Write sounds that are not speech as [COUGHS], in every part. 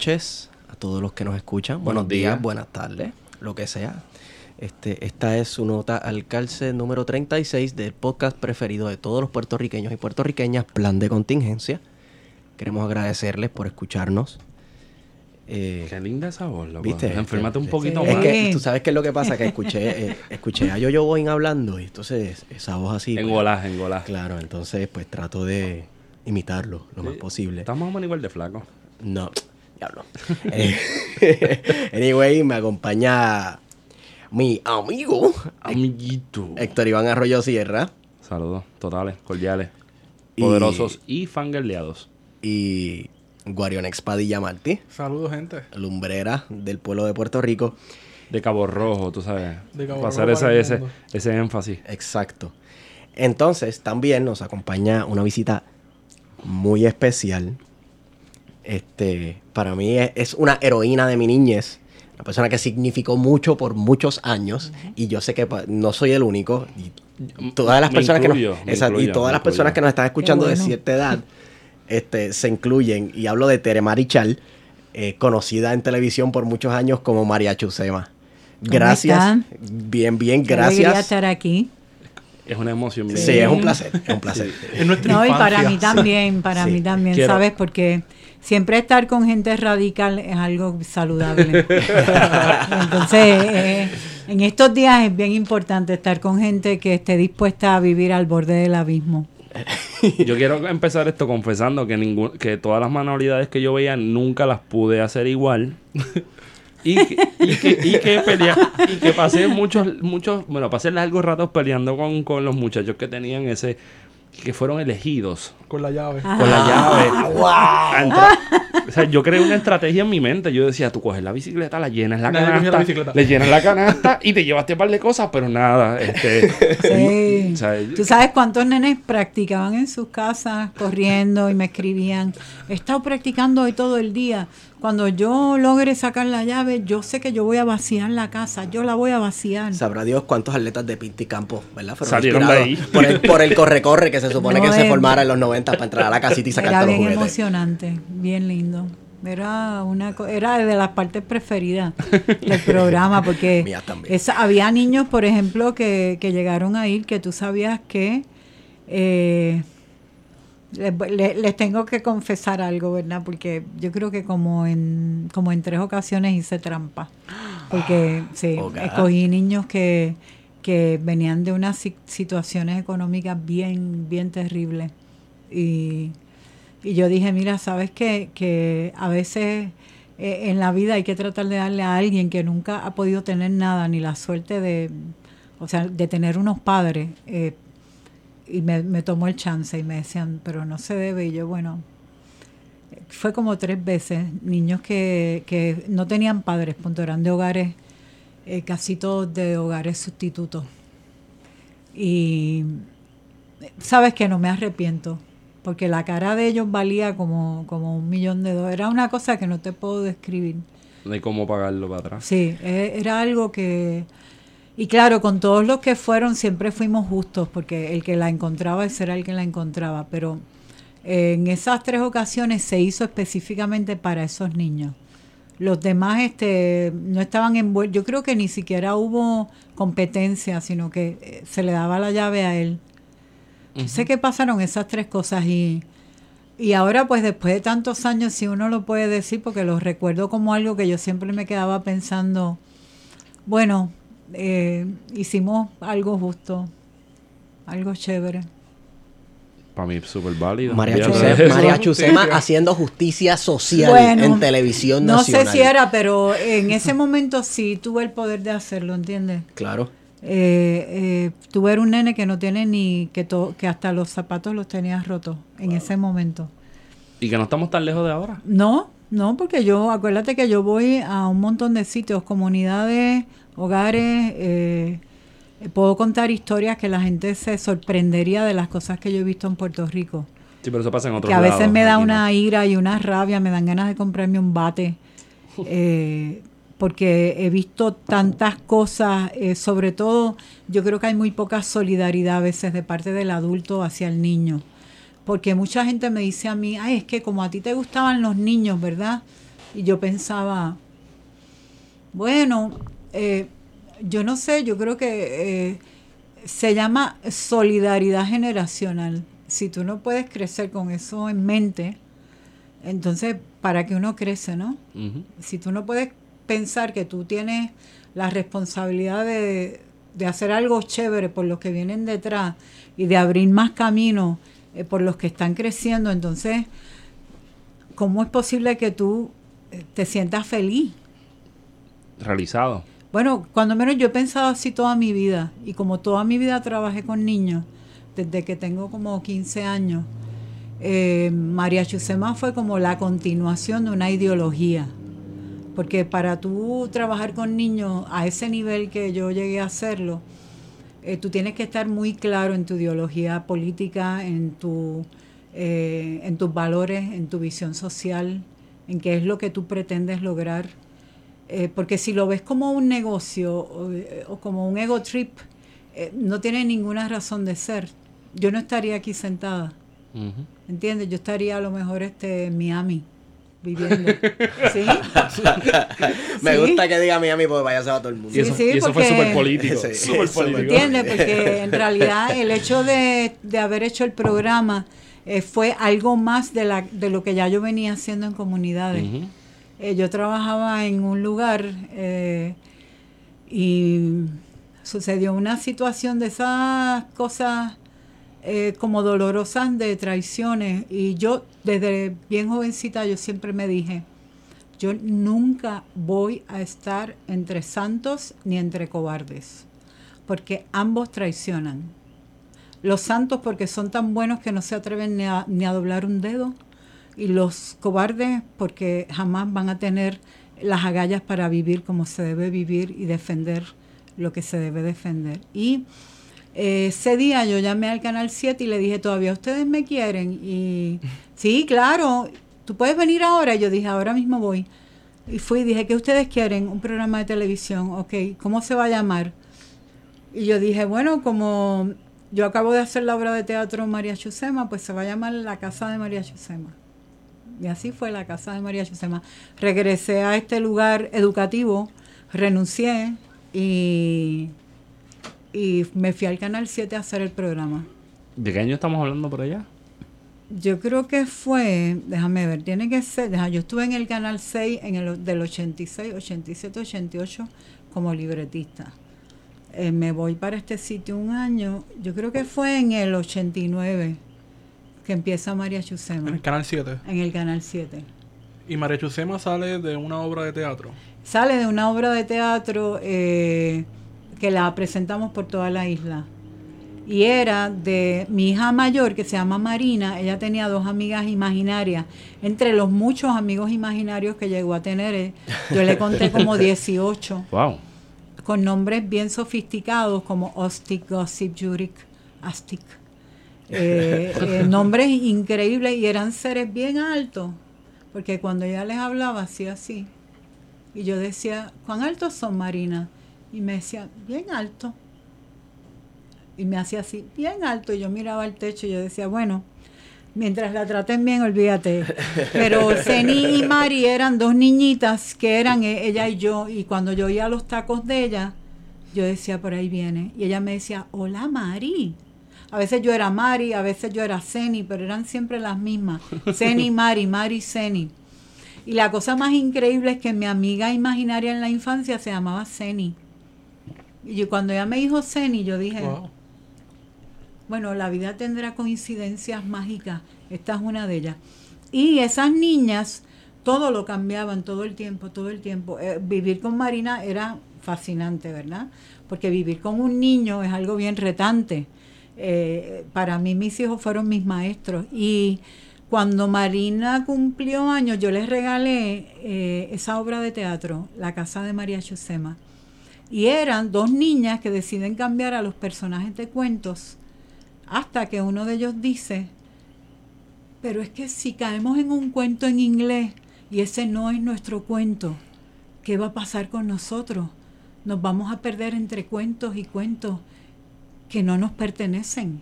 noches a todos los que nos escuchan. Buenos, días, días. buenas tardes, lo que sea. Este, esta es su nota al calce número 36 del podcast preferido de todos los puertorriqueños y puertorriqueñas, Plan de Contingencia. Queremos agradecerles por escucharnos. Eh, Qué linda esa voz, loco. ¿Viste? Enférmate un Sí. poquito es más. que tú sabes qué es lo que pasa, que escuché, eh, escuché a Yoyo Boing hablando y entonces esa voz así. pues, Engolás, engolás. Claro, entonces pues trato de imitarlo lo más posible. Estamos más igual de flaco. No, diablo. [LAUGHS] Anyway, me acompaña mi amigo Amiguito. Héctor Iván Arroyo Sierra Saludos totales, cordiales, Y- poderosos y fangirleados. y Guarionex Padilla Martí, Saludos, gente. lumbrera del pueblo de Puerto Rico. De Cabo Rojo, tú sabes. De Cabo hacer Rojo el ese, ese énfasis. Exacto. Entonces, también nos acompaña una visita muy especial. Este, para mí es, es una heroína de mi niñez. Una persona que significó mucho por muchos años. Y yo sé que pa- no soy el único. Y todas las Me personas incluyo, que nos, esa- incluyo, y todas las personas que nos están escuchando bueno. de cierta edad este, se incluyen. Y hablo de Tere Marichal, eh, conocida en televisión por muchos años como María Chusema. ¿Cómo Gracias. Bien, bien, Qué gracias. estar aquí. Es una emoción. Sí, vida. es un placer, es un placer. No, y para mí también, para Sí. mí también, Quiero- ¿sabes? Porque siempre estar con gente radical es algo saludable. [LAUGHS] Entonces, eh, en estos días es bien importante estar con gente que esté dispuesta a vivir al borde del abismo. Yo quiero empezar esto confesando que ningún, que todas las manualidades que yo veía nunca las pude hacer igual. Y que, y que, y que pelea- y que pasé muchos, muchos, bueno, pasé largos ratos peleando con, con los muchachos que tenían ese, que fueron elegidos Con la llave. Ah. con la llave. Ah, entrar- O sea, yo creé una estrategia en mi mente. Yo decía, tú coges la bicicleta, la llenas la Nadie cogió la canasta, le llenas la canasta y te llevaste un par de cosas, pero nada. Este, [LAUGHS] Sí. o sea, ¿Tú sabes cuántos nenes practicaban en sus casas corriendo y me escribían? He estado practicando hoy todo el día. Cuando yo logre sacar la llave, yo sé que yo voy a vaciar la casa. Yo la voy a vaciar. Sabrá Dios cuántos atletas de Pinti Campo, ¿verdad? Fueron Salieron de ahí. Por el, por el corre-corre que se [LAUGHS] supone No, que se formara en los 90 para entrar a la casita y sacar todos los bien juguetes. emocionante, bien lindo. Era una co- era de las partes preferidas del programa [LAUGHS] porque esa- había niños, por ejemplo, que, que llegaron a ir que tú sabías que eh, les, le- les tengo que confesar algo, ¿verdad? Porque yo creo que como en como en tres ocasiones hice trampa. Porque sí, Ok. escogí niños que, que venían de unas si- situaciones económicas bien, bien terribles. Y, y yo dije, mira, sabes que, que a veces eh, en la vida hay que tratar de darle a alguien que nunca ha podido tener nada, ni la suerte de, o sea, de tener unos padres. eh, y me, me tomó el chance y me decían, pero no se debe. Y yo, bueno, fue como tres veces, niños que, que no tenían padres, punto, eran de hogares, eh, casi todos de hogares sustitutos. Y sabes que no me arrepiento, porque la cara de ellos valía como, como un millón de dólares. Era una cosa que no te puedo describir. no hay cómo pagarlo para atrás. Sí, e- era algo que... Y claro, con todos los que fueron siempre fuimos justos, porque el que la encontraba ese era el que la encontraba, pero eh, en esas tres ocasiones se hizo específicamente para esos niños. Los demás este, no estaban envueltos, yo creo que ni siquiera hubo competencia, sino que eh, se le daba la llave a él. Sé que pasaron esas tres cosas y, y ahora pues después de tantos años, si uno lo puede decir, porque lo recuerdo como algo que yo siempre me quedaba pensando, bueno, eh, hicimos algo justo, algo chévere. Para mí es súper válido. María, Chusema. María haciendo justicia social Bueno, en televisión No nacional. sé si era, pero en ese momento sí tuve el poder de hacerlo, ¿entiendes? Claro. Eh, eh, tuve un nene que no tiene ni, que, to- que hasta los zapatos los tenía rotos en ese momento. Y que no estamos tan lejos de ahora. No, no, porque yo, acuérdate que yo voy a un montón de sitios, comunidades, hogares, eh, puedo contar historias que la gente se sorprendería de las cosas que yo he visto en Puerto Rico. Sí, pero eso pasa en otros que a veces lados, me da una ira y una rabia, me dan ganas de comprarme un bate, eh, porque he visto tantas cosas, eh, sobre todo yo creo que hay muy poca solidaridad a veces de parte del adulto hacia el niño, porque mucha gente me dice a mí, ay, es que como a ti te gustaban los niños, ¿verdad? Y yo pensaba, bueno, eh, yo no sé, yo creo que eh, se llama solidaridad generacional. Si tú no puedes crecer con eso en mente, entonces, ¿para qué uno crece, no? Si tú no puedes pensar que tú tienes la responsabilidad de, de hacer algo chévere por los que vienen detrás y de abrir más caminos eh, por los que están creciendo, entonces, ¿cómo es posible que tú te sientas feliz? Realizado. Bueno, cuando menos yo he pensado así toda mi vida y como toda mi vida trabajé con niños, desde que tengo como 15 años, eh, María Chusema fue como la continuación de una ideología. Porque para tú trabajar con niños a ese nivel que yo llegué a hacerlo, eh, tú tienes que estar muy claro en tu ideología política, en, tu, eh, en tus valores, en tu visión social, en qué es lo que tú pretendes lograr. Eh, porque si lo ves como un negocio o, como un ego trip, no tiene ninguna razón de ser. Yo no estaría aquí sentada. ¿Entiendes? Yo estaría a lo mejor este, en Miami viviendo. [LAUGHS] ¿Sí? [LAUGHS] Me gusta que diga Miami porque vaya a ser a todo el mundo. Y eso, y eso fue súper político. Súper político. ¿Entiendes? Porque en realidad el hecho de, de haber hecho el programa eh, fue algo más de, la, de lo que ya yo venía haciendo en comunidades. Eh, yo trabajaba en un lugar eh, y sucedió una situación de esas cosas eh, como dolorosas de traiciones. Y yo, desde bien jovencita, yo siempre me dije, yo nunca voy a estar entre santos ni entre cobardes, porque ambos traicionan. Los santos porque son tan buenos que no se atreven ni a, ni a doblar un dedo, y los cobardes porque jamás van a tener las agallas para vivir como se debe vivir y defender lo que se debe defender. Y ese día yo llamé al Canal 7 y le dije, ¿todavía ustedes me quieren? Y [LAUGHS] sí, claro, tú puedes venir ahora. Yo dije, ahora mismo voy. Y fui y dije, ¿qué ustedes quieren? Un programa de televisión. Ok, ¿cómo se va a llamar? Y yo dije, bueno, como yo acabo de hacer la obra de teatro María Chusema, pues se va a llamar La Casa de María Chusema. Y así fue la Casa de María Chusema. Regresé a este lugar educativo, renuncié y y me fui al Canal 7 a hacer el programa. ¿De qué año estamos hablando por allá? Yo creo que fue, déjame ver, tiene que ser, yo estuve en el Canal 6 en el, del 86, 87, 88 como libretista. Eh, me voy para este sitio un año, yo creo que fue en el 89 que empieza María Chusema. En el Canal 7. En el Canal 7. ¿Y María Chusema sale de una obra de teatro? Sale de una obra de teatro eh, que la presentamos por toda la isla. Y era de mi hija mayor, que se llama Marina. Ella tenía dos amigas imaginarias. Entre los muchos amigos imaginarios que llegó a tener, eh, yo le conté como [LAUGHS] 18. Wow. Con nombres bien sofisticados como Ostic, Gossip, Jurik, Astic. Eh, eh, nombres increíbles y eran seres bien altos. Porque cuando ella les hablaba, hacía así. Y yo decía, ¿cuán altos son, Marina? Y me decía, bien alto. Y me hacía así, bien alto. Y yo miraba al techo y yo decía, bueno, mientras la traten bien, olvídate. Pero Ceni y Mari eran dos niñitas que eran e-, ella y yo. Y cuando yo oía los tacos de ella, yo decía, por ahí viene. Y ella me decía, hola Mari. A veces yo era Mari, a veces yo era Ceni, pero eran siempre las mismas. [LAUGHS] Ceni, Mari, Mari, Ceni. Y la cosa más increíble es que mi amiga imaginaria en la infancia se llamaba Ceni. Y cuando ella me dijo Ceni, yo dije, bueno, la vida tendrá coincidencias mágicas. Esta es una de ellas. Y esas niñas, todo lo cambiaban todo el tiempo, todo el tiempo. Eh, vivir con Marina era fascinante, ¿verdad? Porque vivir con un niño es algo bien retante. Eh, para mí mis hijos fueron mis maestros. Y cuando Marina cumplió años, yo les regalé eh, esa obra de teatro, La Casa de María Chusema. Y eran dos niñas que deciden cambiar a los personajes de cuentos hasta que uno de ellos dice, pero es que si caemos en un cuento en inglés y ese no es nuestro cuento, ¿qué va a pasar con nosotros? Nos vamos a perder entre cuentos y cuentos que no nos pertenecen.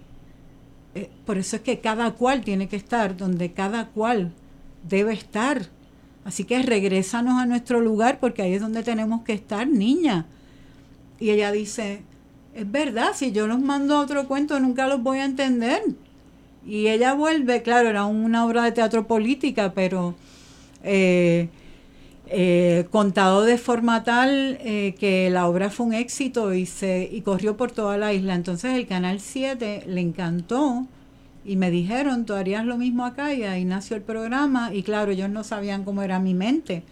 eh, por eso es que cada cual tiene que estar donde cada cual debe estar. Así que regrésanos a nuestro lugar porque ahí es donde tenemos que estar, niña. Y ella dice, es verdad, si yo los mando a otro cuento nunca los voy a entender. Y ella vuelve, claro, era una obra de teatro política, pero eh, eh, contado de forma tal eh, que la obra fue un éxito y, se, y corrió por toda la isla. Entonces el Canal 7 le encantó y me dijeron, tú harías lo mismo acá y ahí nació el programa y claro, ellos no sabían cómo era mi mente,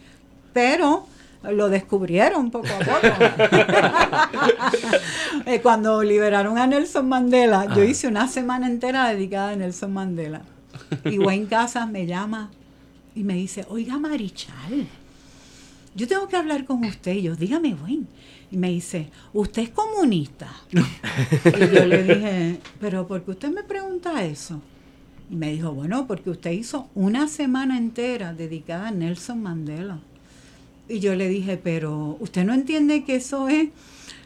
pero lo descubrieron poco a poco. [LAUGHS] Eh, cuando liberaron a Nelson Mandela, yo hice una semana entera dedicada a Nelson Mandela. Y Wayne Casas me llama y me dice, oiga Marichal, yo tengo que hablar con usted. Y yo, dígame, Wayne. Y me dice, ¿usted es comunista? y yo le dije, ¿pero por qué usted me pregunta eso? Y me dijo, bueno, porque usted hizo una semana entera dedicada a Nelson Mandela. Y yo le dije, pero usted no entiende que eso es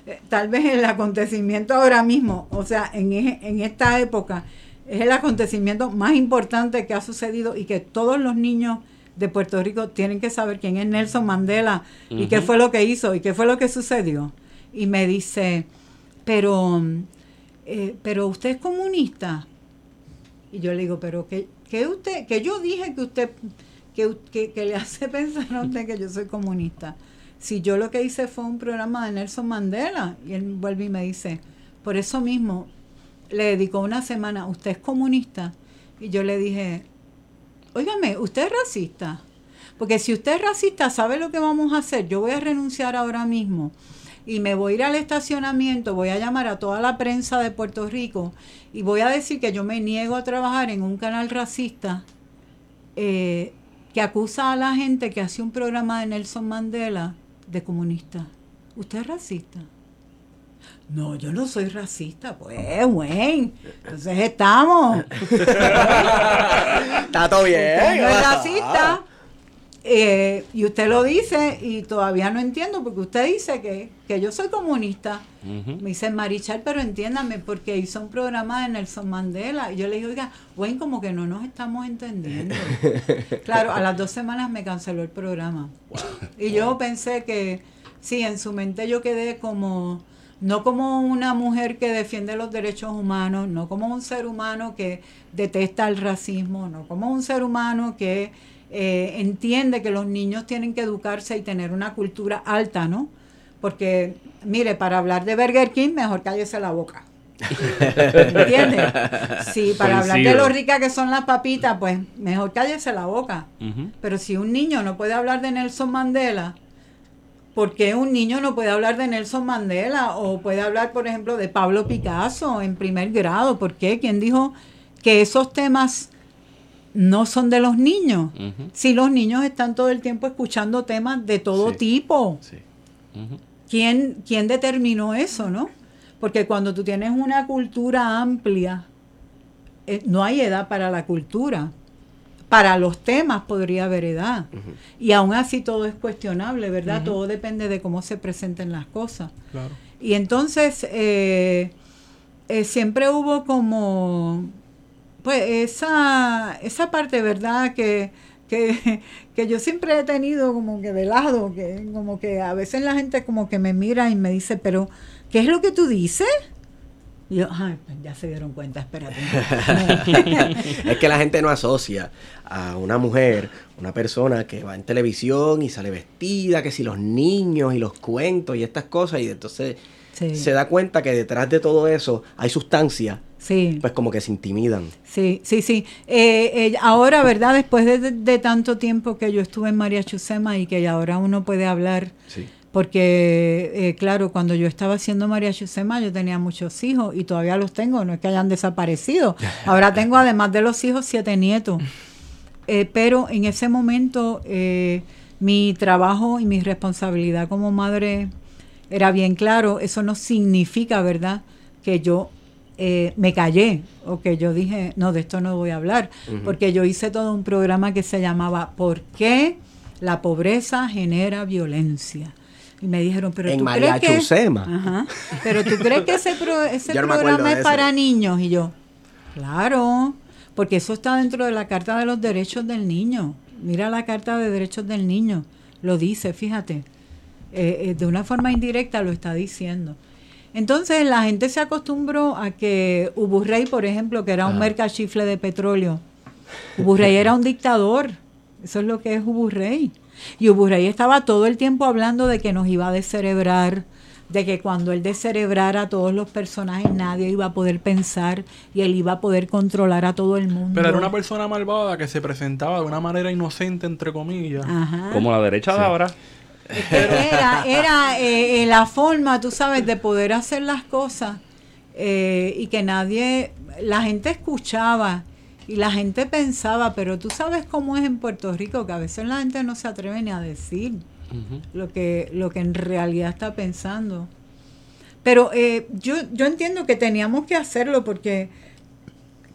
eh, tal vez el acontecimiento ahora mismo, o sea, en, en esta época, es el acontecimiento más importante que ha sucedido y que todos los niños de Puerto Rico tienen que saber quién es Nelson Mandela y qué fue lo que hizo y qué fue lo que sucedió. Y me dice, pero, eh, pero usted es comunista. Y yo le digo, pero que, que usted, que yo dije que usted, que, que, le [LAUGHS] hace pensar a usted que yo soy comunista. Si yo lo que hice fue un programa de Nelson Mandela. Y él vuelve y me dice, por eso mismo, le dedicó una semana, ¿usted es comunista? Y yo le dije, Óigame, usted es racista. Porque si usted es racista, ¿sabe lo que vamos a hacer? Yo voy a renunciar ahora mismo y me voy a ir al estacionamiento, voy a llamar a toda la prensa de Puerto Rico y voy a decir que yo me niego a trabajar en un canal racista eh, que acusa a la gente que hace un programa de Nelson Mandela de comunista. ¿Usted es racista? No, yo no soy racista, pues, güey. Entonces estamos. [LAUGHS] Está todo bien. no es racista. Eh, y usted lo dice y todavía no entiendo porque usted dice que, que yo soy comunista. Me dice Marichal, pero entiéndame porque hizo un programa de Nelson Mandela. Y yo le dije, oiga, güey, como que no nos estamos entendiendo. [LAUGHS] claro, a las dos semanas me canceló el programa. Y yo pensé que, sí, en su mente yo quedé como no como una mujer que defiende los derechos humanos, no como un ser humano que detesta el racismo, no como un ser humano que eh, entiende que los niños tienen que educarse y tener una cultura alta, ¿no? Porque, mire, para hablar de Burger King, mejor cállese la boca. ¿Entiendes? Sí, para hablar de lo rica que son las papitas, pues mejor cállese la boca. Pero si un niño no puede hablar de Nelson Mandela, ¿Por qué un niño no puede hablar de Nelson Mandela o puede hablar, por ejemplo, de Pablo Picasso en primer grado? ¿Por qué? ¿Quién dijo que esos temas no son de los niños? Si los niños están todo el tiempo escuchando temas de todo tipo. ¿Quién, ¿Quién determinó eso, no? Porque cuando tú tienes una cultura amplia, eh, no hay edad para la cultura para los temas podría haber edad. Y aún así todo es cuestionable, ¿verdad? Todo depende de cómo se presenten las cosas. Y entonces eh, eh, siempre hubo como, pues esa, esa parte, ¿verdad? Que, que, que, yo siempre he tenido como que de lado, que como que a veces la gente como que me mira y me dice, pero ¿qué es lo que tú dices? Y yo, ay, pues ya se dieron cuenta, espérate. [LAUGHS] es que la gente no asocia a una mujer, una persona que va en televisión y sale vestida, que si los niños y los cuentos y estas cosas, y entonces se da cuenta que detrás de todo eso hay sustancia. Sí. Pues como que se intimidan. Sí, sí, sí. Eh, eh, ahora, ¿verdad? Después de, de, tanto tiempo que yo estuve en María Chusema y que ahora uno puede hablar sí porque, eh, claro, cuando yo estaba haciendo María Chusema, yo tenía muchos hijos y todavía los tengo, no es que hayan desaparecido. [LAUGHS] Ahora tengo, además de los hijos, siete nietos. [LAUGHS] Eh, pero en ese momento, eh, mi trabajo y mi responsabilidad como madre era bien claro. Eso no significa, ¿verdad?, que yo me callé o que yo dije, no, de esto no voy a hablar. Porque yo hice todo un programa que se llamaba ¿Por qué la pobreza genera violencia? Y me dijeron, pero tú crees que... Ajá, pero tú crees que ese, [LAUGHS] programa es para niños y yo. Claro, porque eso está dentro de la Carta de los Derechos del Niño. Mira la Carta de Derechos del Niño, lo dice, fíjate. Eh, eh, de una forma indirecta lo está diciendo. Entonces la gente se acostumbró a que Uburrey, por ejemplo, que era un Ajá. mercachifle de petróleo, Uburrey era un dictador. Eso es lo que es Uburrey. Y Uburrey estaba todo el tiempo hablando de que nos iba a descerebrar, de que cuando él descerebrara a todos los personajes nadie iba a poder pensar y él iba a poder controlar a todo el mundo. Pero era una persona malvada que se presentaba de una manera inocente, entre comillas. Ajá. Como la derecha de ahora. Era, era eh, eh, la forma, tú sabes, de poder hacer las cosas eh, y que nadie, la gente escuchaba y la gente pensaba, pero tú sabes cómo es en Puerto Rico, que a veces la gente no se atreve ni a decir lo que, lo que en realidad está pensando. Pero eh, yo, yo entiendo que teníamos que hacerlo porque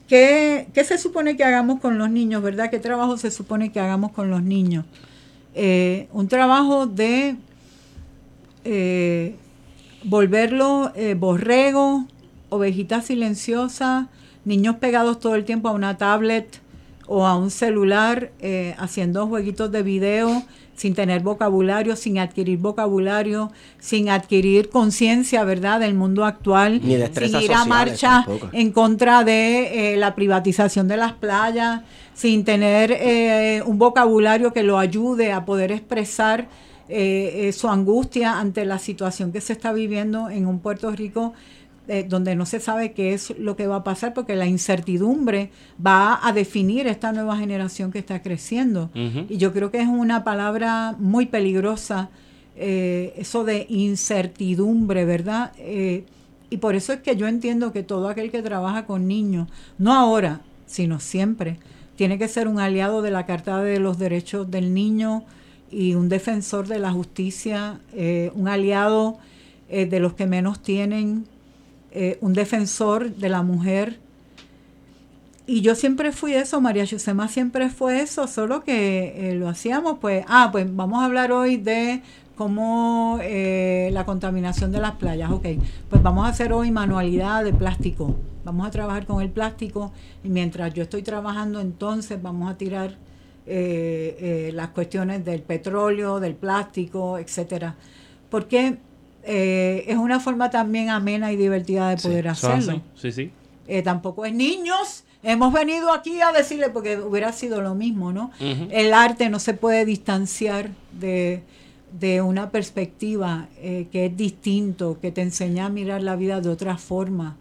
¿qué, ¿qué se supone que hagamos con los niños, verdad? ¿Qué trabajo se supone que hagamos con los niños? Eh, un trabajo de eh, volverlo eh, borrego, ovejita silenciosa, niños pegados todo el tiempo a una tablet o a un celular, eh, haciendo jueguitos de video, sin tener vocabulario, sin adquirir vocabulario, sin adquirir conciencia, ¿verdad?, del mundo actual, Ni sin ir a marcha tampoco. en contra de eh, la privatización de las playas, sin tener eh, un vocabulario que lo ayude a poder expresar eh, eh, su angustia ante la situación que se está viviendo en un Puerto Rico eh, donde no se sabe qué es lo que va a pasar porque la incertidumbre va a definir esta nueva generación que está creciendo. Y yo creo que es una palabra muy peligrosa, eh, eso de incertidumbre, ¿verdad? Eh, y por eso es que yo entiendo que todo aquel que trabaja con niños, no ahora, sino siempre, tiene que ser un aliado de la Carta de los Derechos del Niño y un defensor de la justicia, eh, un aliado eh, de los que menos tienen, eh, un defensor de la mujer. Y yo siempre fui eso, María Chusema siempre fue eso, solo que eh, lo hacíamos, pues, ah, pues vamos a hablar hoy de cómo eh, la contaminación de las playas, ok, pues vamos a hacer hoy manualidad de plástico, vamos a trabajar con el plástico y mientras yo estoy trabajando entonces vamos a tirar las cuestiones del petróleo, del plástico, etcétera, porque eh, es una forma también amena y divertida de poder hacerlo. Sí, sí. Eh, tampoco es niños. Hemos venido aquí a decirle, porque hubiera sido lo mismo, ¿no? El arte no se puede distanciar de, de una perspectiva eh, que es distinto, que te enseña a mirar la vida de otra forma.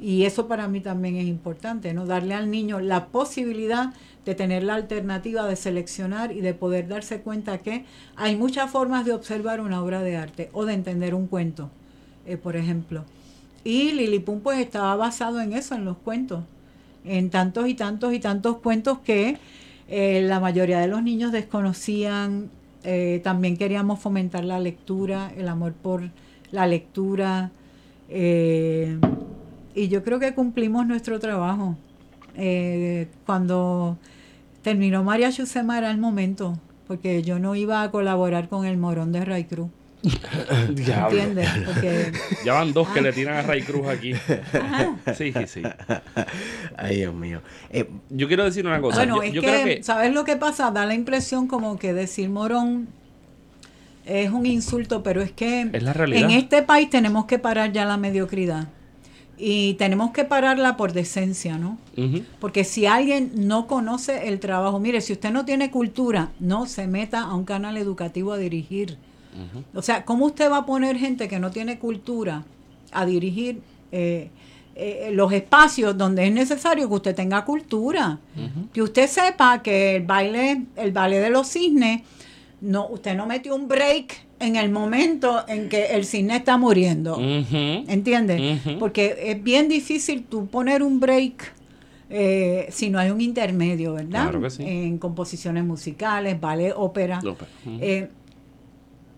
Y eso para mí también es importante, ¿no? Darle al niño la posibilidad de tener la alternativa de seleccionar y de poder darse cuenta que hay muchas formas de observar una obra de arte o de entender un cuento, eh, por ejemplo. Y Lilipum pues estaba basado en eso, en los cuentos, en tantos y tantos y tantos cuentos que eh, la mayoría de los niños desconocían. Eh, también queríamos fomentar la lectura, el amor por la lectura. Y yo creo que cumplimos nuestro trabajo. Eh, cuando terminó María Chusema era el momento, porque yo no iba a colaborar con el morón de Ray Cruz. [LAUGHS] ¿Entiendes? Porque Ya van dos que le tiran a Ray Cruz aquí. Sí, sí, sí. [LAUGHS] Ay, Dios mío. Eh, Yo quiero decir una cosa. Bueno, yo, es yo que, creo que ¿sabes lo que pasa? Da la impresión como que decir morón es un insulto, pero es que Es la realidad. en este país tenemos que parar ya la mediocridad. Y tenemos que pararla por decencia, ¿no? Porque si alguien no conoce el trabajo, mire, si usted no tiene cultura, no se meta a un canal educativo a dirigir. O sea, ¿cómo usted va a poner gente que no tiene cultura a dirigir eh, eh, los espacios donde es necesario que usted tenga cultura? Que usted sepa que el baile, el baile de los cisnes, no, usted no metió un break en el momento en que el cisne está muriendo. Ujú. ¿Entiendes? Porque es bien difícil tú poner un break eh, si no hay un intermedio, ¿verdad? Claro que sí. En composiciones musicales, ballet, ópera. Eh,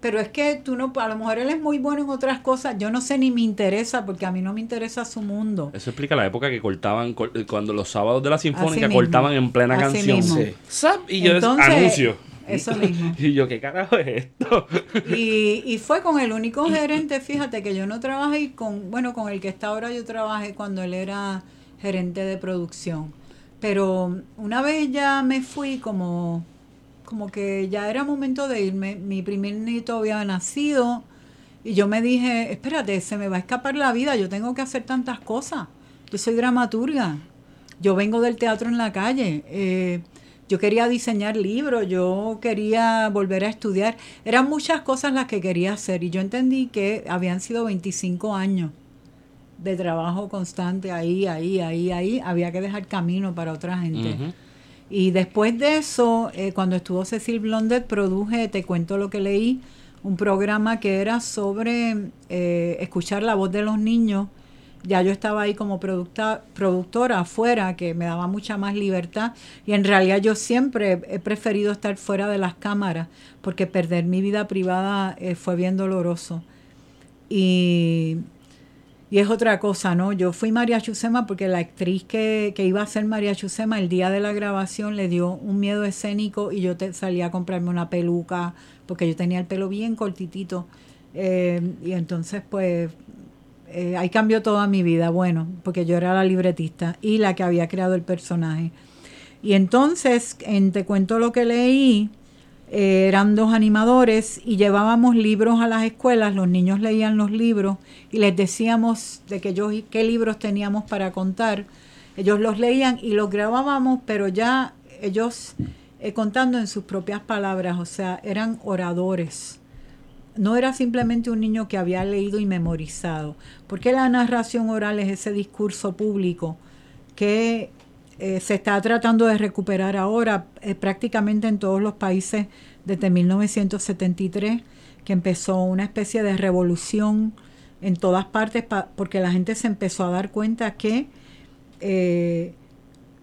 pero es que tú no, a lo mejor él es muy bueno en otras cosas, yo no sé ni me interesa porque a mí no me interesa su mundo. Eso explica la época que cortaban, cor- cuando los sábados de la Sinfónica Así mismo. cortaban en plena Así canción. mismo. Sí. Zap, Y yo Entonces, anuncio. Eso mismo. [LAUGHS] Y yo, ¿qué carajo es esto? Y, y fue con el único gerente, fíjate que yo no trabajé con, bueno, con el que está ahora yo trabajé cuando él era gerente de producción. Pero una vez ya me fui como, como que ya era momento de irme. Mi primer nieto había nacido y yo me dije, espérate, se me va a escapar la vida, yo tengo que hacer tantas cosas. Yo soy dramaturga, yo vengo del teatro en la calle. Eh, yo quería diseñar libros, yo quería volver a estudiar. Eran muchas cosas las que quería hacer y yo entendí que habían sido 25 años de trabajo constante ahí, ahí, ahí, ahí. Había que dejar camino para otra gente. Y después de eso, eh, cuando estuvo Cecil Blondet, produje Te cuento lo que leí, un programa que era sobre eh, escuchar la voz de los niños ya yo estaba ahí como producta, productora afuera, que me daba mucha más libertad. Y en realidad yo siempre he preferido estar fuera de las cámaras, porque perder mi vida privada eh, fue bien doloroso. Y, y, es otra cosa, ¿no? Yo fui María Chusema porque la actriz que, que, iba a ser María Chusema el día de la grabación le dio un miedo escénico y yo te, salí a comprarme una peluca, porque yo tenía el pelo bien cortitito. Eh, y entonces, pues, eh, ahí cambió toda mi vida, bueno, porque yo era la libretista y la que había creado el personaje. Y entonces, en Te cuento lo que leí, eh, eran dos animadores y llevábamos libros a las escuelas, los niños leían los libros y les decíamos de que ellos, qué libros teníamos para contar. Ellos los leían y los grabábamos, pero ya ellos eh, contando en sus propias palabras, o sea, eran oradores no era simplemente un niño que había leído y memorizado, porque la narración oral es ese discurso público que eh, se está tratando de recuperar ahora eh, prácticamente en todos los países desde 1973, que empezó una especie de revolución en todas partes porque la gente se empezó a dar cuenta que eh,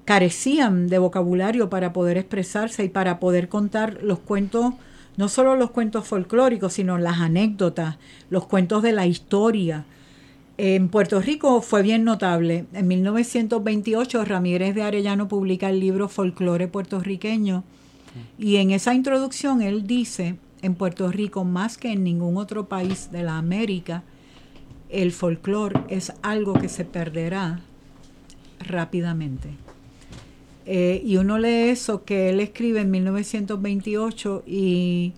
carecían de vocabulario para poder expresarse y para poder contar los cuentos no solo los cuentos folclóricos, sino las anécdotas, los cuentos de la historia. En Puerto Rico fue bien notable. En 1928 Ramírez de Arellano publica el libro Folclore puertorriqueño y en esa introducción él dice, en Puerto Rico más que en ningún otro país de la América, el folclore es algo que se perderá rápidamente. Eh, y uno lee eso que él escribe en 1928 y,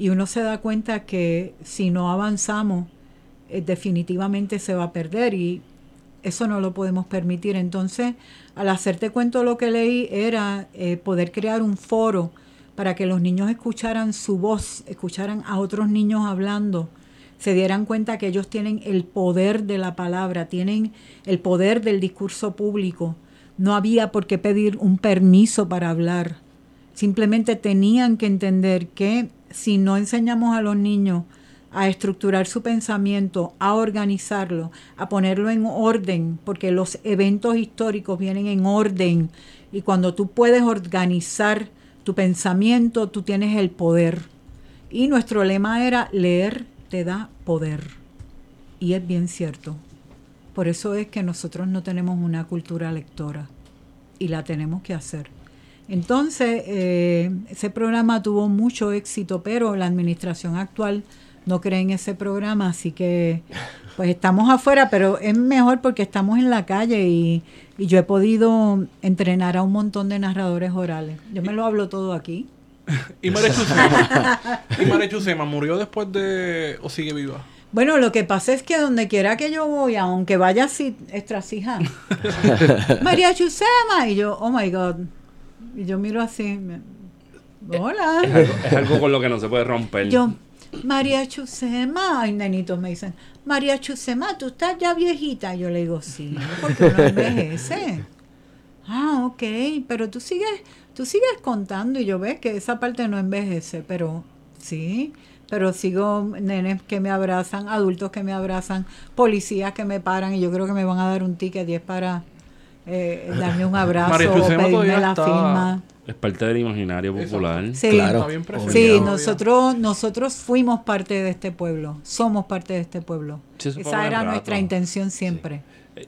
uno se da cuenta que si no avanzamos, eh, definitivamente se va a perder y eso no lo podemos permitir. Entonces, al hacerte cuento lo que leí era eh, poder crear un foro para que los niños escucharan su voz, escucharan a otros niños hablando, se dieran cuenta que ellos tienen el poder de la palabra, tienen el poder del discurso público no había por qué pedir un permiso para hablar. Simplemente tenían que entender que si no enseñamos a los niños a estructurar su pensamiento, a organizarlo, a ponerlo en orden, porque los eventos históricos vienen en orden y cuando tú puedes organizar tu pensamiento, tú tienes el poder. Y nuestro lema era leer te da poder. Y es bien cierto. Por eso es que nosotros no tenemos una cultura lectora y la tenemos que hacer. Entonces, eh, ese programa tuvo mucho éxito, pero la administración actual no cree en ese programa, así que pues estamos afuera, pero es mejor porque estamos en la calle y, yo he podido entrenar a un montón de narradores orales. Yo me lo hablo todo aquí. [LAUGHS] [LAUGHS] ¿Y María Chusema murió después de o sigue viva? Bueno, lo que pasa es que donde quiera que yo voy, aunque vaya así, hija, [LAUGHS] María Chusema, y yo, oh my God. Y yo miro así, hola. Es algo, con lo que no se puede romper. Yo, María Chusema, ay, nenitos me dicen, María Chusema, tú estás ya viejita. Yo le digo, sí, porque uno envejece. Ah, ok, pero tú sigues, tú sigues contando y yo veo que esa parte no envejece, pero sí pero sigo nenes que me abrazan, adultos que me abrazan, policías que me paran y yo creo que me van a dar un ticket y es para eh, darme un [LAUGHS] abrazo o pedirme la firma. Es parte del imaginario popular. Sí, claro. sí nosotros, nosotros fuimos parte de este pueblo, somos parte de este pueblo. Esa era nuestra intención siempre.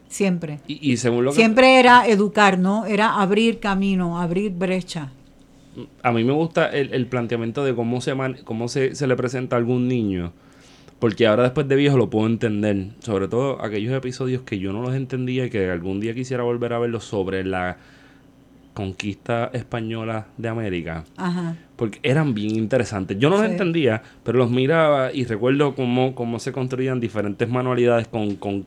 Siempre. Y, según lo Siempre era educar, ¿no? Era abrir camino, abrir brecha a mí me gusta el, planteamiento de cómo se cómo se, le presenta a algún niño Porque ahora después de viejo lo puedo entender. Sobre todo aquellos episodios que yo no los entendía y que algún día quisiera volver a verlos sobre la conquista española de América. Ajá. Porque eran bien interesantes. Yo no los Sí. entendía, pero los miraba y recuerdo cómo, cómo se construían diferentes manualidades con, con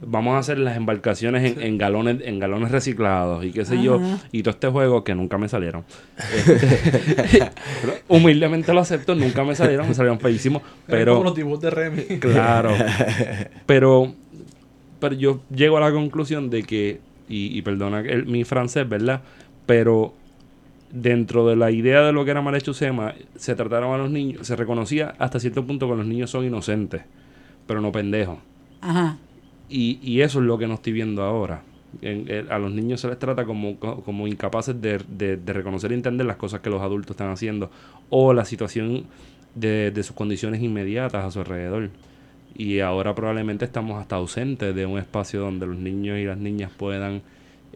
vamos a hacer las embarcaciones en, en galones, en galones reciclados y qué sé yo, y todo este juego que nunca me salieron. Este, [LAUGHS] humildemente lo acepto, nunca me salieron, me salieron feísimos, Pero... Como pero los dibujos de Remy. [LAUGHS] claro. Pero, pero yo llego a la conclusión de que, y, y perdona el- mi francés, ¿verdad? Pero dentro de la idea de lo que era Malechusema, se trataron a los niños, se reconocía hasta cierto punto que los niños son inocentes, pero no pendejos. Ajá. Y, y eso es lo que no estoy viendo ahora. En- eh, a los niños se les trata como, co- como incapaces de, de- de reconocer y entender las cosas que los adultos están haciendo o la situación de, de sus condiciones inmediatas a su alrededor. Y ahora probablemente estamos hasta ausentes de un espacio donde los niños y las niñas puedan,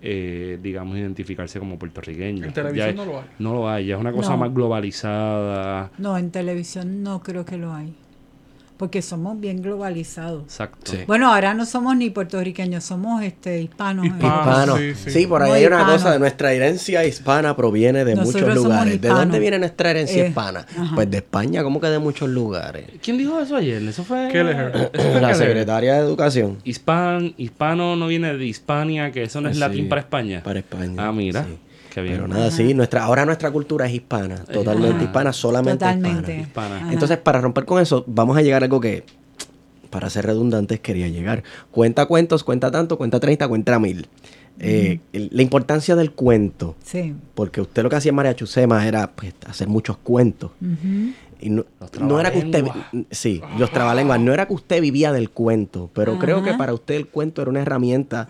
eh, digamos, identificarse como puertorriqueños. En televisión Ya- no lo hay. No lo hay, ya es una cosa No. más globalizada. No, en televisión no creo que lo hay. Porque somos bien globalizados. Exacto. Sí. Bueno, ahora no somos ni puertorriqueños, somos este hispanos. Hispanos. eh. Hispano. sí, Sí, sí. por ahí hay una cosa de nuestra herencia hispana proviene de Nosotros muchos lugares. ¿De dónde hispanos. viene nuestra herencia Eh, hispana? ajá. Pues de España, ¿cómo que de muchos lugares? ¿Quién dijo eso ayer? Eso fue... Kelleher. eso fue [COUGHS] La secretaria de Educación. Hispan, hispano no viene de Hispania, que eso no es Sí, latín para España. Para España. Ah, mira. Sí. Qué bien. Pero nada, sí, nuestra, ahora nuestra cultura es hispana, totalmente Ajá. hispana, solamente Totalmente. hispana. Entonces, para romper con eso, vamos a llegar a algo que, para ser redundantes, quería llegar. Cuenta cuentos, cuenta tanto, cuenta 30, cuenta mil. Eh, la importancia del cuento, Sí. porque usted lo que hacía en María Chusema era pues, hacer muchos cuentos. Ujú. Y no, Los no era que usted. trabalenguas. Sí, los trabalenguas. No era que usted vivía del cuento, pero creo que para usted el cuento era una herramienta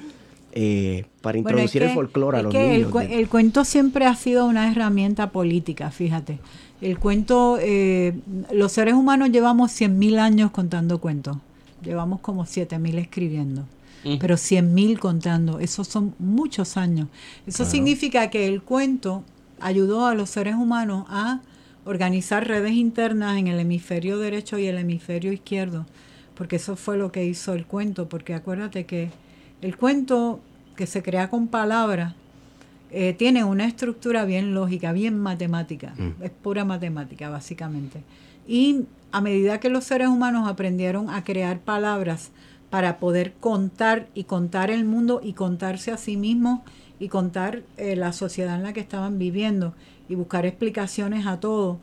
eh, para Bueno, introducir el folclore a los que niños. El, cu- de- el cuento siempre ha sido una herramienta política, fíjate. El cuento, eh, los seres humanos llevamos 100.000 años contando cuentos. Llevamos como 7.000 escribiendo. Mm. Pero 100.000 contando, esos son muchos años. Eso significa que el cuento ayudó a los seres humanos a organizar redes internas en el hemisferio derecho y el hemisferio izquierdo, porque eso fue lo que hizo el cuento, porque acuérdate que el cuento que se crea con palabras eh, tiene una estructura bien lógica, bien matemática, Mm. es pura matemática básicamente. Y a medida que los seres humanos aprendieron a crear palabras para poder contar y contar el mundo y contarse a sí mismos y contar eh, la sociedad en la que estaban viviendo y buscar explicaciones a todo,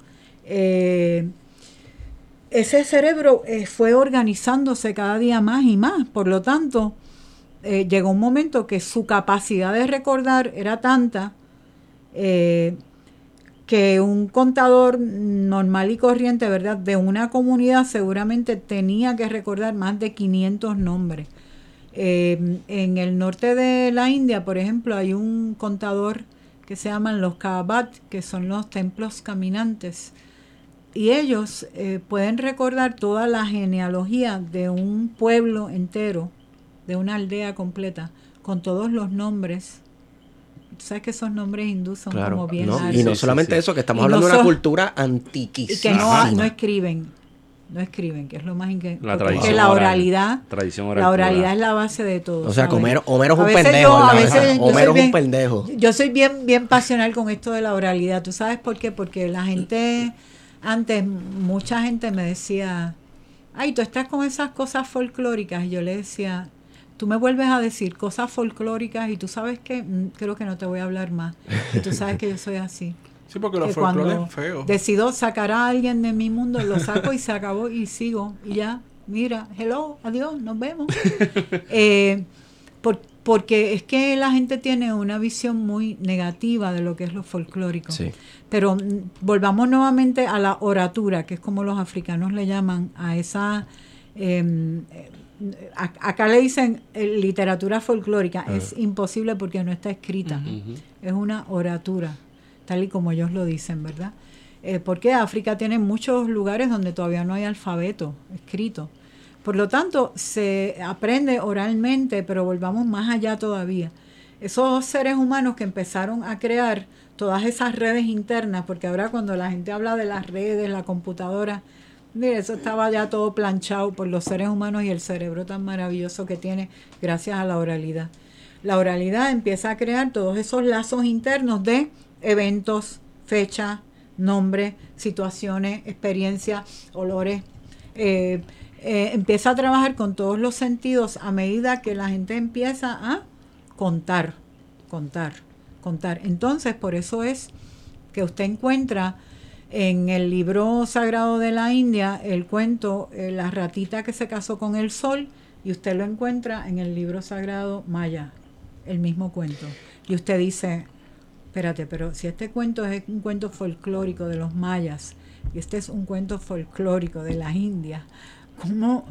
eh, ese cerebro eh, fue organizándose cada día más y más. Por lo tanto, eh, llegó un momento que su capacidad de recordar era tanta eh, que un contador normal y corriente, ¿verdad? De una comunidad seguramente tenía que recordar más de 500 nombres. Eh, en el norte de la India, por ejemplo, hay un contador que se llaman los Kaabat, que son los templos caminantes. Y ellos pueden recordar toda la genealogía de un pueblo entero, de una aldea completa, con todos los nombres. Tú sabes que esos nombres hindúes son Claro, como bien ¿no? y no Sí, sí, solamente sí. eso, que estamos Y hablando de no una so- cultura y antiquísima. que no, no escriben, no escriben, que es lo más increíble. La Porque tradición la oral. oralidad, Tradición oral la oralidad es la base de todo. O sea, ¿sabes? Homero, Homero es A un veces pendejo. yo- a veces Homero soy es un bien- pendejo. Yo soy bien, bien pasional con esto de la oralidad. ¿Tú sabes por qué? Porque la gente, antes, mucha gente me decía, ay, tú estás con esas cosas folclóricas. Y yo le decía, tú me vuelves a decir cosas folclóricas y tú sabes que mm, creo que no te voy a hablar más. Y tú sabes que yo soy así. [LAUGHS] Sí, porque los folclores es feo. decido sacar a alguien de mi mundo, lo saco y se acabó y sigo. Y ya, mira, hello, adiós, nos vemos. [LAUGHS] Eh, por- porque es que la gente tiene una visión muy negativa de lo que es lo folclórico. Sí. Pero mm, volvamos nuevamente a la oratura, que es como los africanos le llaman a esa... eh, acá le dicen eh, literatura folclórica. Es imposible porque no está escrita. Es una oratura, tal y como ellos lo dicen, ¿verdad? Eh, porque África tiene muchos lugares donde todavía no hay alfabeto escrito. Por lo tanto, se aprende oralmente, pero volvamos más allá todavía. Esos seres humanos que empezaron a crear todas esas redes internas, porque ahora cuando la gente habla de las redes, la computadora, Mire, eso estaba ya todo planchado por los seres humanos y el cerebro tan maravilloso que tiene gracias a la oralidad. La oralidad empieza a crear todos esos lazos internos de eventos, fechas, nombres, situaciones, experiencias, olores. Eh, eh, empieza a trabajar con todos los sentidos a medida que la gente empieza a contar, contar, contar. Entonces, por eso es que usted encuentra en el libro sagrado de la India el cuento eh, La ratita que se casó con el sol y usted lo encuentra en el libro sagrado maya, el mismo cuento. Y usted dice, espérate, pero si este cuento es un cuento folclórico de los mayas y este es un cuento folclórico de las Indias, ¿cómo,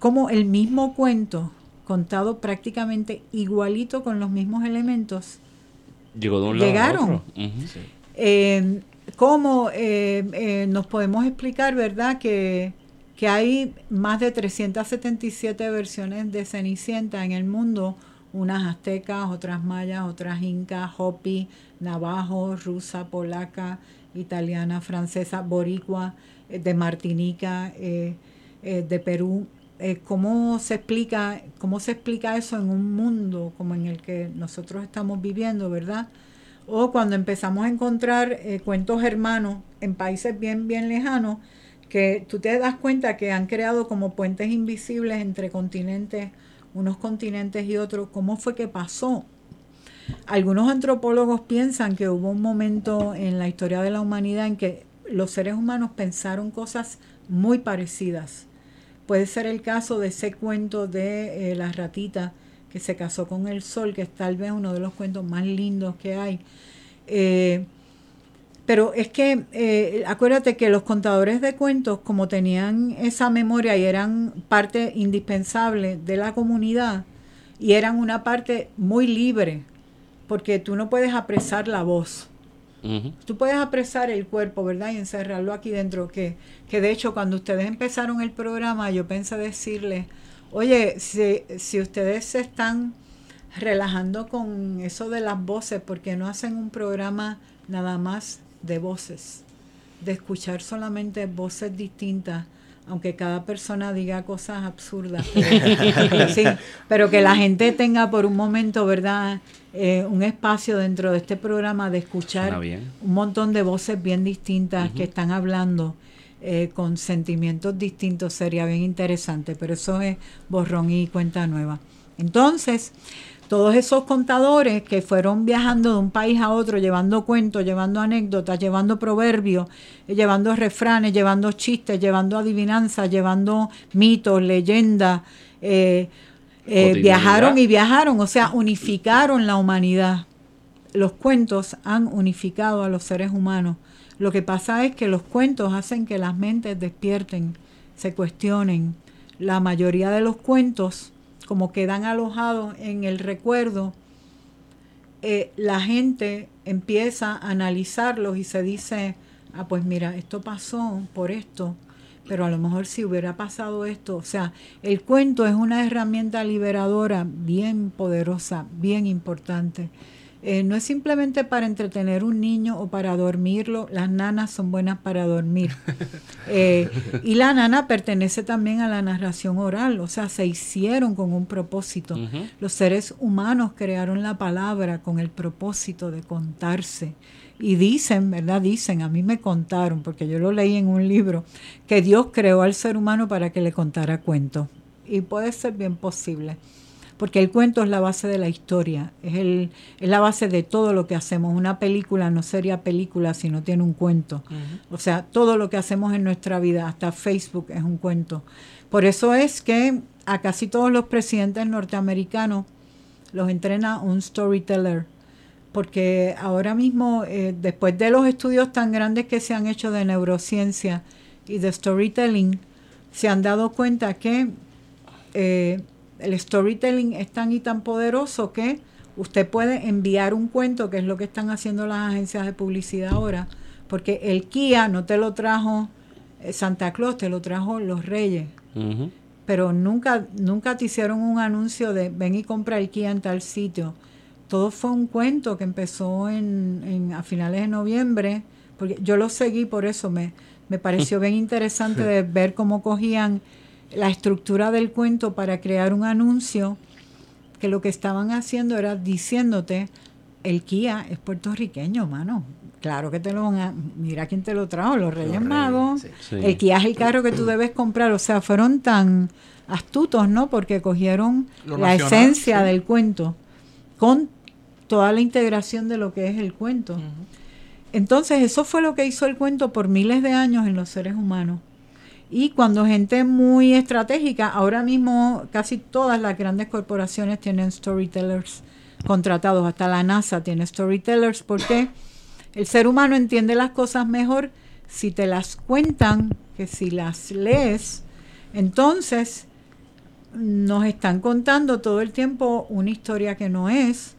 cómo el mismo cuento contado prácticamente igualito con los mismos elementos Llegó de un lado a llegaron? Ujú. Eh, ¿Cómo eh, eh, nos podemos explicar, verdad, que, que hay más de 377 versiones de Cenicienta en el mundo? Unas aztecas, otras mayas, otras incas, hopi, navajo, rusa, polaca, italiana, francesa, boricua, eh, de Martinica, eh, eh, de Perú. ¿Cómo se explica cómo se explica eso en un mundo como en el que nosotros estamos viviendo, verdad? O cuando empezamos a encontrar eh, cuentos hermanos en países bien, bien lejanos, que tú te das cuenta que han creado como puentes invisibles entre continentes, unos continentes y otros. ¿Cómo fue que pasó? Algunos antropólogos piensan que hubo un momento en la historia de la humanidad en que los seres humanos pensaron cosas muy parecidas. Puede ser el caso de ese cuento de eh, la ratita que se casó con el sol, que es tal vez uno de los cuentos más lindos que hay. Eh, pero es que eh, acuérdate que los contadores de cuentos, como tenían esa memoria y eran parte indispensable de la comunidad, y eran una parte muy libre, porque tú no puedes apresar la voz. Tú puedes apresar el cuerpo, ¿verdad? Y encerrarlo aquí dentro. Que, que de hecho, cuando ustedes empezaron el programa, yo pensé decirles, oye, si, si ustedes se están relajando con eso de las voces, porque no hacen un programa nada más de voces, de escuchar solamente voces distintas, aunque cada persona diga cosas absurdas. [LAUGHS] Pero, sí, pero que la gente tenga por un momento, ¿verdad? Eh, un espacio dentro de este programa de escuchar un montón de voces bien distintas que están hablando eh, con sentimientos distintos sería bien interesante, pero eso es borrón y cuenta nueva. Entonces, todos esos contadores que fueron viajando de un país a otro, llevando cuentos, llevando anécdotas, llevando proverbios, eh, llevando refranes, llevando chistes, llevando adivinanzas, llevando mitos, leyendas, eh, eh, viajaron y viajaron, o sea, unificaron la humanidad. Los cuentos han unificado a los seres humanos. Lo que pasa es que los cuentos hacen que las mentes despierten, se cuestionen. La mayoría de los cuentos, como quedan alojados en el recuerdo, eh, la gente empieza a analizarlos y se dice, ah, pues mira, esto pasó por esto, pero a lo mejor si hubiera pasado esto, o sea, el cuento es una herramienta liberadora bien poderosa, bien importante. Eh, no es simplemente para entretener un niño o para dormirlo, las nanas son buenas para dormir. [LAUGHS] Eh, y la nana pertenece también a la narración oral, o sea, se hicieron con un propósito. Los seres humanos crearon la palabra con el propósito de contarse. Y dicen, ¿verdad? Dicen, a mí me contaron, porque yo lo leí en un libro, que Dios creó al ser humano para que le contara cuentos. Y puede ser bien posible, porque el cuento es la base de la historia, es, el, es la base de todo lo que hacemos. Una película no sería película si no tiene un cuento. O sea, todo lo que hacemos en nuestra vida, hasta Facebook es un cuento. Por eso es que a casi todos los presidentes norteamericanos los entrena un storyteller. Porque ahora mismo, eh, después de los estudios tan grandes que se han hecho de neurociencia y de storytelling, se han dado cuenta que eh, el storytelling es tan y tan poderoso que usted puede enviar un cuento, que es lo que están haciendo las agencias de publicidad ahora, porque el Kia no te lo trajo eh, Santa Claus, te lo trajo los Reyes. Pero nunca, nunca te hicieron un anuncio de ven y compra el Kia en tal sitio. Todo fue un cuento que empezó en, en- a finales de noviembre, porque yo lo seguí por eso, me me pareció [LAUGHS] bien interesante de ver cómo cogían la estructura del cuento para crear un anuncio que lo que estaban haciendo era diciéndote, el Kia es puertorriqueño, mano. Claro que te lo van a... Mira quién te lo trajo, los Reyes Magos. sí. Sí. El Kia es el carro que tú debes comprar. O sea, fueron tan astutos, ¿no? Porque cogieron Lo la nacional, esencia sí. del cuento con toda la integración de lo que es el cuento. Entonces, eso fue lo que hizo el cuento por miles de años en los seres humanos. Y cuando gente muy estratégica, ahora mismo casi todas las grandes corporaciones tienen storytellers contratados, hasta la NASA tiene storytellers, porque el ser humano entiende las cosas mejor si te las cuentan que si las lees. Entonces, nos están contando todo el tiempo una historia que no es,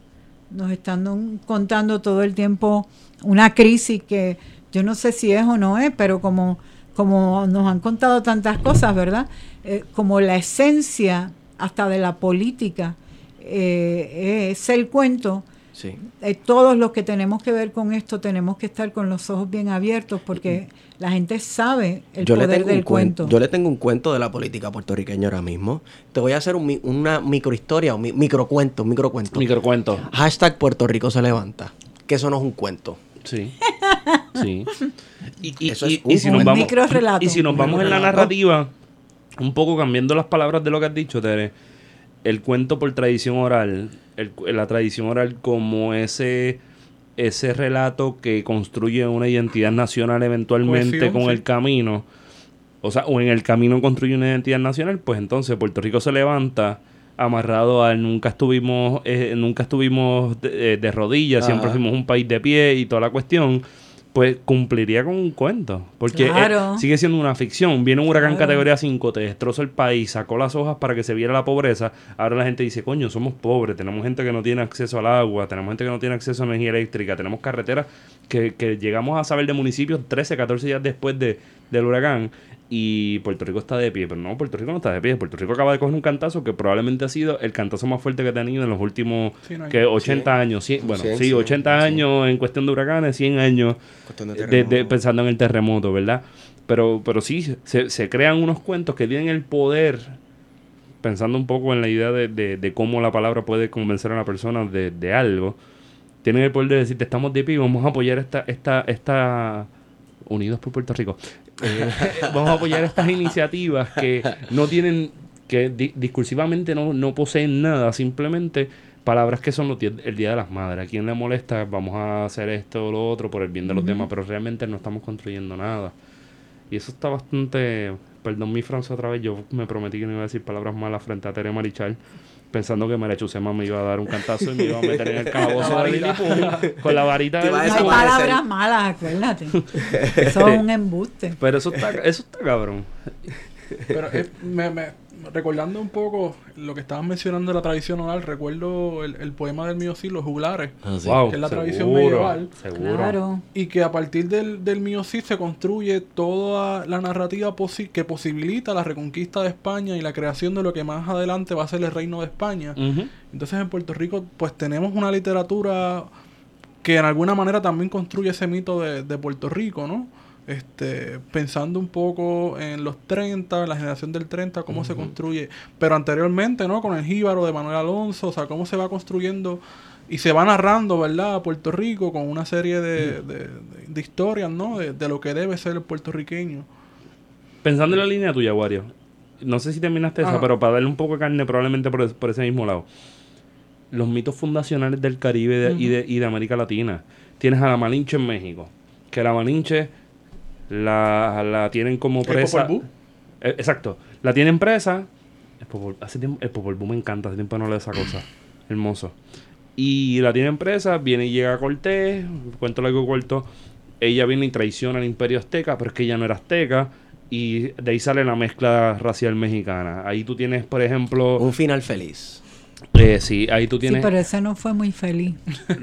nos están contando todo el tiempo una crisis que yo no sé si es o no es, pero como, como nos han contado tantas cosas, ¿verdad? Eh, como la esencia hasta de la política eh, es el cuento. Sí. Eh, todos los que tenemos que ver con esto tenemos que estar con los ojos bien abiertos porque la gente sabe el yo le poder tengo del un cuento. Yo le tengo un cuento de la política puertorriqueña ahora mismo. Te voy a hacer un mi- una microhistoria, un mi- microcuento, un microcuento. Microcuento. Hashtag Puerto Rico se levanta. Que eso no es un cuento. Sí. [LAUGHS] Sí. Y, y- Eso es y- un- y si nos vamos, y si nos vamos en la narrativa, un poco cambiando las palabras de lo que has dicho, Tere, el cuento por tradición oral, el la tradición oral como ese ese relato que construye una identidad nacional eventualmente Cohesión, con sí. el camino, o sea, o en el camino construye una identidad nacional, pues entonces Puerto Rico se levanta amarrado al nunca estuvimos eh, nunca estuvimos de, eh, de rodillas, siempre fuimos un país de pie y toda la cuestión, pues cumpliría con un cuento, porque eh, Claro. sigue siendo una ficción. Viene un huracán Claro. categoría 5, te destroza el país, sacó las hojas para que se viera la pobreza. Ahora la gente dice, coño, somos pobres, tenemos gente que no tiene acceso al agua, tenemos gente que no tiene acceso a energía eléctrica, tenemos carreteras que, que llegamos a saber de municipios 13, 14 días después de, del huracán. Y Puerto Rico está de pie, pero no, Puerto Rico no está de pie. Puerto Rico acaba de coger un cantazo que probablemente ha sido el cantazo más fuerte que ha tenido en los últimos Sí, no hay- que 80 100. años. 100, bueno, 100, sí, 100, 80 100. años en cuestión de huracanes, 100 años de de- de- terremoto. pensando en el terremoto, ¿verdad? Pero, pero sí, se, se crean unos cuentos que tienen el poder, pensando un poco en la idea de, de- de cómo la palabra puede convencer a una persona de, de algo, tienen el poder de decirte, estamos de pie, vamos a apoyar esta, esta, esta Unidos por Puerto Rico. Eh, vamos a apoyar estas iniciativas que no tienen, que di- discursivamente no, no poseen nada, simplemente palabras que son los el Día de las Madres. ¿A quién le molesta? Vamos a hacer esto o lo otro por el bien de los demás, pero realmente no estamos construyendo nada. Y eso está bastante... Perdón mi Francia otra vez, yo me prometí que no iba a decir palabras malas frente a Tere Marichal, pensando que María Chusema me iba a dar un cantazo y me iba a meter en el calabozo [LAUGHS] La de. Lilliput [LAUGHS] con la varita de hay palabras malas, acuérdate. [LAUGHS] Eso es un embuste. Pero eso está, eso está cabrón. Pero eh, me, me- recordando un poco lo que estabas mencionando de la tradición oral, recuerdo el, el poema del mío sí, Los juglares. Ah, sí. Wow, que es la tradición medieval. Seguro. Claro. Y que a partir del, del mío sí se construye toda la narrativa posi- que posibilita la reconquista de España y la creación de lo que más adelante va a ser el reino de España. Entonces en Puerto Rico pues tenemos una literatura que en alguna manera también construye ese mito de, de Puerto Rico, ¿no? Este, pensando un poco en los 30, la generación del 30, cómo se construye, pero anteriormente, ¿no? Con el jíbaro de Manuel Alonso, o sea, cómo se va construyendo y se va narrando, ¿verdad? A Puerto Rico con una serie de, de- de- de historias, ¿no? De, de lo que debe ser el puertorriqueño. Pensando en la línea tuya, Wario. No sé si terminaste esa, Ajá. pero para darle un poco de carne probablemente por, por ese mismo lado. Los mitos fundacionales del Caribe y, de, y de América Latina. Tienes a la Malinche en México. Que la Malinche la, la tienen como ¿El presa. Popol Vuh? Eh, exacto. La tienen presa. El Popol, hace tiempo, el Popol Vuh me encanta. Hace tiempo no leo esa cosa. Hermoso. Y la tienen presa. Viene y llega Cortés. Cuento largo corto. Ella viene y traiciona al imperio azteca. Pero es que ella no era azteca. Y de ahí sale la mezcla racial mexicana. Ahí tú tienes, por ejemplo. Un final feliz. eh, sí, ahí tú Sí, tienes. pero ese no fue muy feliz.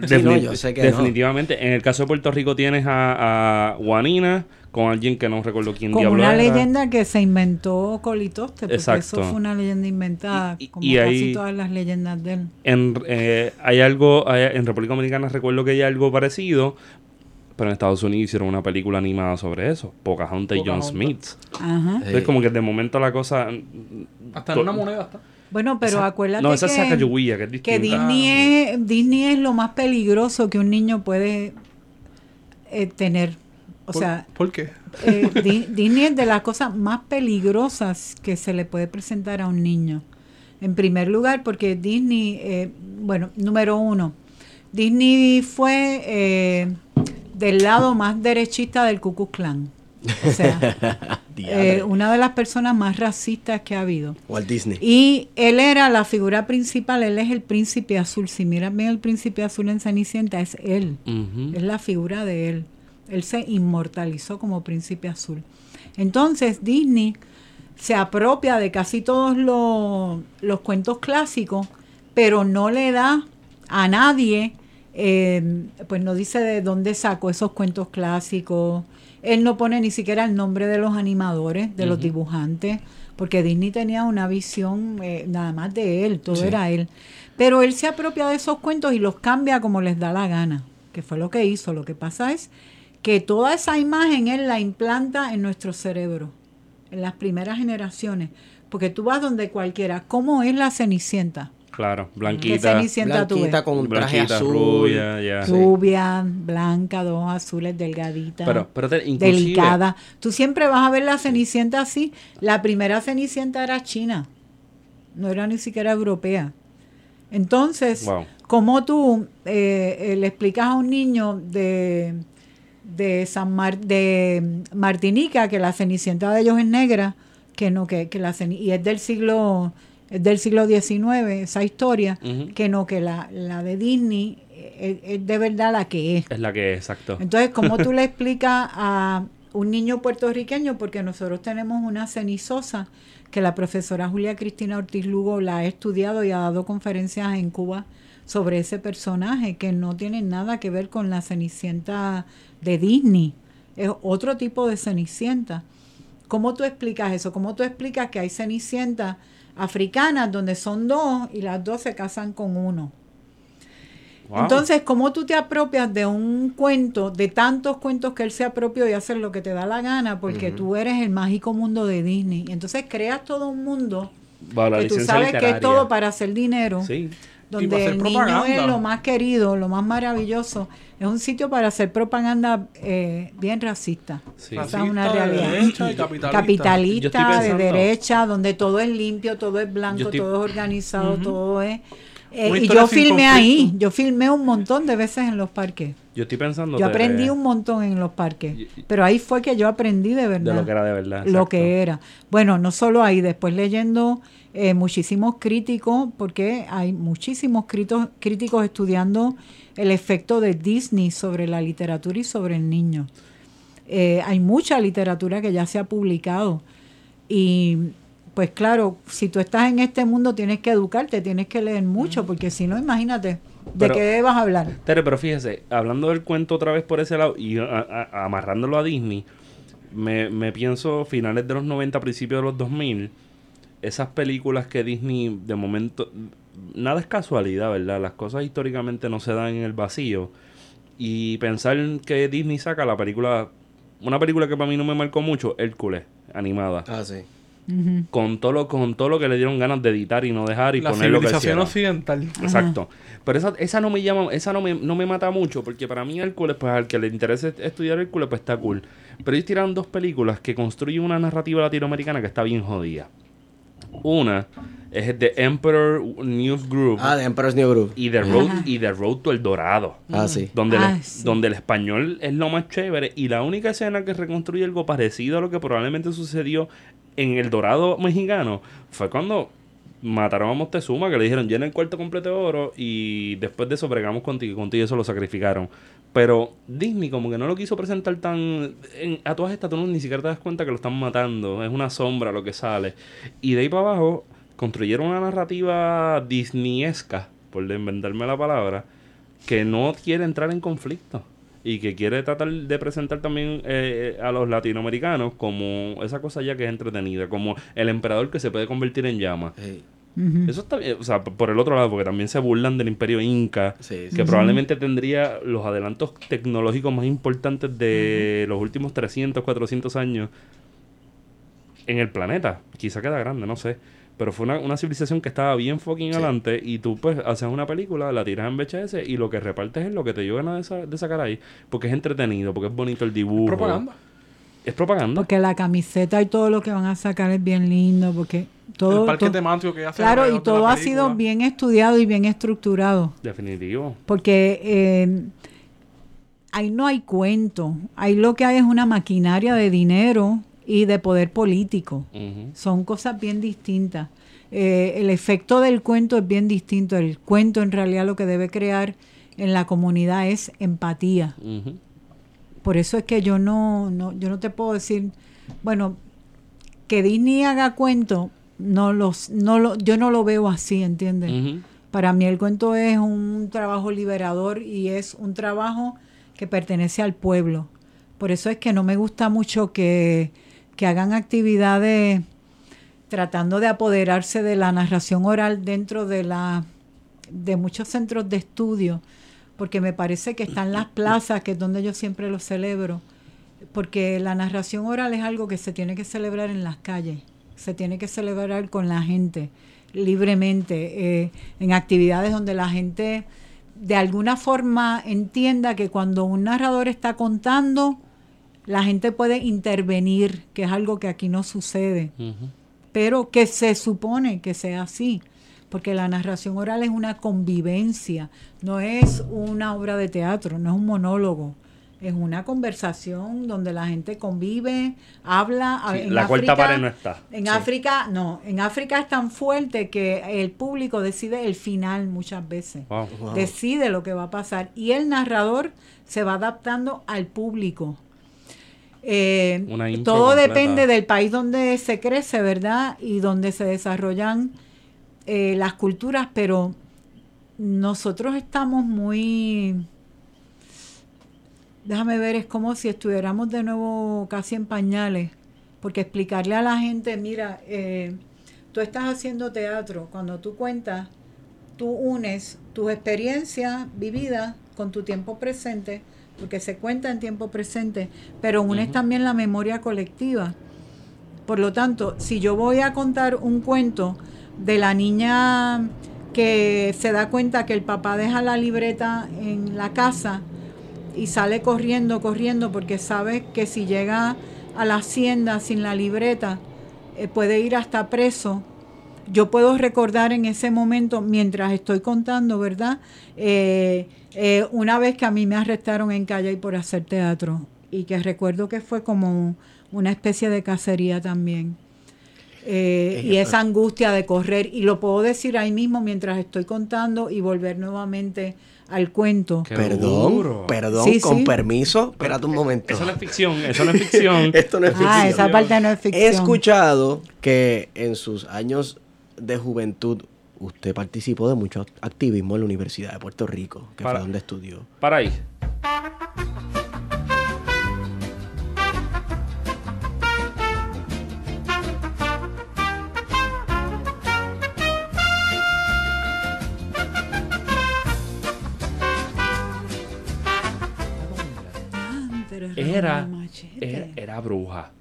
Sí, no, yo sé que no. definitivamente. En el caso de Puerto Rico tienes a, a Juanina con alguien que no recuerdo quién Como diablo una era. leyenda que se inventó Colitoste, porque Exacto. eso fue una leyenda inventada, Y- y- como y casi ahí- todas las leyendas de él. En, eh, hay algo, hay- en República Dominicana recuerdo que hay algo parecido, Pero en Estados Unidos hicieron una película animada sobre eso. Pocahontas y John. Smith. Ajá. Entonces, como que de momento la cosa. Hasta en una moneda está. Bueno, pero acuérdate No, esa es que, Sacagawea, que es distinta. que Disney es, Disney es lo más peligroso que un niño puede eh, tener. O ¿Por- sea, ¿Por qué? eh, [LAUGHS] Di- Disney es de las cosas más peligrosas que se le puede presentar a un niño. En primer lugar, porque Disney, eh, bueno, número uno, Disney fue eh, del lado más derechista del Ku Klux Klan. O sea, [LAUGHS] eh, una de las personas más racistas que ha habido. Walt Disney. Y él era la figura principal, él es el príncipe azul. Si miras bien el príncipe azul en Cenicienta, es él. Es la figura de él. Él se inmortalizó como príncipe azul. Entonces Disney se apropia de casi todos los, los cuentos clásicos, pero no le da a nadie, eh, pues no dice de dónde sacó esos cuentos clásicos. Él no pone ni siquiera el nombre de los animadores, de los dibujantes, porque Disney tenía una visión eh, nada más de él, todo Sí. era él. Pero él se apropia de esos cuentos y los cambia como les da la gana, que fue lo que hizo. Lo que pasa es que toda esa imagen él la implanta en nuestro cerebro, en las primeras generaciones. Porque tú vas donde cualquiera, ¿cómo es la Cenicienta? Claro, ¿Qué blanquita. Cenicienta? Blanquita con un traje Blanquita, azul. rubia. Sí. Rubia, blanca, dos azules, delgadita. Pero, pero te- delicada. Tú siempre vas a ver la Cenicienta así. La primera Cenicienta era china, no era ni siquiera europea. Entonces, Wow. ¿cómo tú eh, eh, le explicas a un niño de, de San Mar- de Martinica que la Cenicienta de ellos es negra, que no, que, que la y es del siglo es del siglo XIX, esa historia, que no, que la, la de Disney es, es de verdad la que es. Es la que es, exacto. Entonces, ¿cómo tú [LAUGHS] le explicas a un niño puertorriqueño? Porque nosotros tenemos una cenizosa que la profesora Julia Cristina Ortiz Lugo la ha estudiado y ha dado conferencias en Cuba sobre ese personaje que no tiene nada que ver con la cenicienta de Disney. Es otro tipo de cenicienta. ¿Cómo tú explicas eso? ¿Cómo tú explicas que hay cenicientas africanas donde son dos y las dos se casan con uno? Wow. Entonces, ¿cómo tú te apropias de un cuento, de tantos cuentos que él se apropió y haces lo que te da la gana, porque tú eres el mágico mundo de Disney? Y entonces creas todo un mundo que tú sabes que es todo para hacer dinero, Sí. Donde el niño es lo más querido, lo más maravilloso. Es un sitio para hacer propaganda eh, bien racista. Sí. Esa es Racista, una de realidad. derecha y capitalista. De derecha, donde todo es limpio, todo es blanco, estoy- todo es organizado, todo es... eh, y yo filmé conflicto. ahí, yo filmé un montón de veces en los parques. Yo estoy pensando Yo de- aprendí un montón en los parques, Y- y- pero ahí fue que yo aprendí de de verdad lo que era de verdad. lo exacto. que era. Bueno, no solo ahí, después leyendo eh, muchísimos críticos, porque hay muchísimos críticos, críticos estudiando el efecto de Disney sobre la literatura y sobre el niño. Eh, hay mucha literatura que ya se ha publicado y pues claro, si tú estás en este mundo tienes que educarte, tienes que leer mucho, porque si no, imagínate, ¿de Pero- qué vas a hablar? Tere, pero fíjese, hablando del cuento otra vez por ese lado y a- a- amarrándolo a Disney, me, me pienso finales de los 90, principios de los 2000, esas películas que Disney de momento, nada es casualidad, ¿verdad? Las cosas históricamente no se dan en el vacío. Y pensar que Disney saca la película, una película que para mí no me marcó mucho, Hércules, animada. Ah, sí. Con todo, lo, con todo lo que le dieron ganas de editar y no dejar y La poner lo que civilización occidental. Exacto. Pero esa, esa no me llama, esa no me, no me mata mucho, porque para mí Hércules, pues al que le interese estudiar Hércules, pues está cool. Pero ellos tiraron dos películas que construyen una narrativa latinoamericana que está bien jodida. Una es The Emperor News Group Ah, The Emperor's New Groove. y The Road Ajá. y The Road to El Dorado. Ah, sí. Donde, el, Ah, sí. donde el español es lo más chévere y la única escena que reconstruye algo parecido a lo que probablemente sucedió en el Dorado mexicano fue cuando mataron a Moctezuma, que le dijeron llena el cuarto completo de oro y después de eso bregamos contigo y contigo eso lo sacrificaron. Pero Disney como que no lo quiso presentar tan... en- a todas estas tú ni siquiera te das cuenta que lo están matando, es una sombra lo que sale. Y de ahí para abajo construyeron una narrativa disneyesca, por inventarme la palabra, que no quiere entrar en conflicto y que quiere tratar de presentar también eh, a los latinoamericanos como esa cosa ya que es entretenida, como el emperador que se puede convertir en llama. Eso está bien, o sea, por el otro lado, porque también se burlan del imperio inca, Sí, sí. que probablemente tendría los adelantos tecnológicos más importantes de los últimos 300, 400 años en el planeta. Quizá queda grande, no sé. Pero fue una, una civilización que estaba bien fucking Sí. adelante y tú pues haces una película, la tiras en VHS y lo que repartes es lo que te dio ganas de, sa- de sacar ahí. Porque es entretenido, porque es bonito el dibujo. Propaganda. Es propaganda. Porque la camiseta y todo lo que van a sacar es bien lindo, porque todo... el parque temático que hace claro, y todo ha sido bien estudiado y bien estructurado. Definitivo. Porque eh, ahí no hay cuento. Ahí lo que hay es una maquinaria de dinero y de poder político. Son cosas bien distintas. Eh, el efecto del cuento es bien distinto. El cuento en realidad lo que debe crear en la comunidad es empatía. Por eso es que yo no, no, yo no te puedo decir, bueno, que Disney haga cuento, no los, no lo, yo no lo veo así, ¿entiendes? Para mí el cuento es un trabajo liberador y es un trabajo que pertenece al pueblo. Por eso es que no me gusta mucho que, que hagan actividades tratando de apoderarse de la narración oral dentro de la de muchos centros de estudio, porque me parece que están las plazas, que es donde yo siempre lo celebro, porque la narración oral es algo que se tiene que celebrar en las calles, se tiene que celebrar con la gente, libremente, eh, en actividades donde la gente de alguna forma entienda que cuando un narrador está contando, la gente puede intervenir, que es algo que aquí no sucede, pero que se supone que sea así, porque la narración oral es una convivencia, no es una obra de teatro, no es un monólogo. Es una conversación donde la gente convive, habla. Sí, En la cuarta pared no está. En Sí. África, no. En África es tan fuerte que el público decide el final muchas veces Wow. Wow. decide lo que va a pasar y el narrador se va adaptando al público. Eh, todo completa. depende del país donde se crece, ¿verdad? Y donde se desarrollan eh, las culturas, pero nosotros estamos muy... Déjame ver, es como si estuviéramos de nuevo casi en pañales, porque explicarle a la gente, mira, eh, tú estás haciendo teatro, cuando tú cuentas, tú unes tus experiencias vividas con tu tiempo presente, porque se cuenta en tiempo presente, pero unes Ujú. también la memoria colectiva. Por lo tanto, si yo voy a contar un cuento de la niña que se da cuenta que el papá deja la libreta en la casa y sale corriendo, corriendo, porque sabe que si llega a la hacienda sin la libreta, eh, puede ir hasta preso. Yo puedo recordar en ese momento, mientras estoy contando, ¿verdad? Eh, eh, una vez que a mí me arrestaron en calle por hacer teatro y que recuerdo que fue como una especie de cacería también. Eh, y esa angustia de correr, y lo puedo decir ahí mismo mientras estoy contando y volver nuevamente al cuento. Qué Perdón, duro. perdón, Sí, con sí. permiso. Espérate un momento. Eso no es ficción, eso no es ficción. [LAUGHS] Esto no es ficción. Ah, esa parte no es ficción. He escuchado que en sus años de juventud usted participó de mucho activismo en la Universidad de Puerto Rico, que Para- fue donde estudió. Para ahí. Ah, era, era bruja.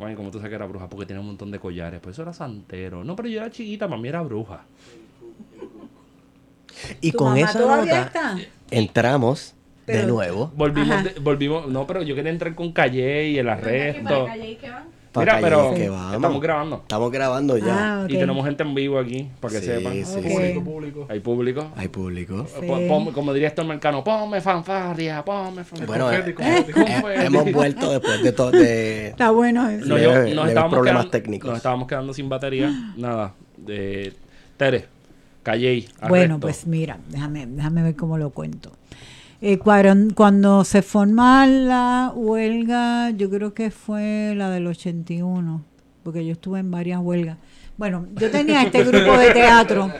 Ay, ¿Cómo tú sabes que era bruja? Porque tenía un montón de collares. Pues eso era santero. No, pero yo era chiquita, mí era bruja. Y ¿Tu con esa nota está? entramos de nuevo Volvimos, de- volvimos, no, pero yo quería entrar con Calle y el arresto. para Mira, pero que vamos. estamos grabando. Estamos grabando ya. Ah, ok. Y tenemos gente en vivo aquí, para que Sí, sepan. sí, sí. Público, público. Hay público. Hay público. Pon- pon- como diría Héctor Mercano, ponme fanfarria, ponme fanfarria. Bueno, eh, eh, confeti. Hemos vuelto después de todo de Está bueno eso. No, yo- nos, estábamos problemas quedando, técnicos. nos estábamos quedando sin batería. [GASPS] Nada. De Tere, Calle. Bueno, pues mira, déjame, déjame ver cómo lo cuento. Eh, cuando se forma la huelga, yo creo que fue la del 81, porque yo estuve en varias huelgas. Bueno, yo tenía este grupo de teatro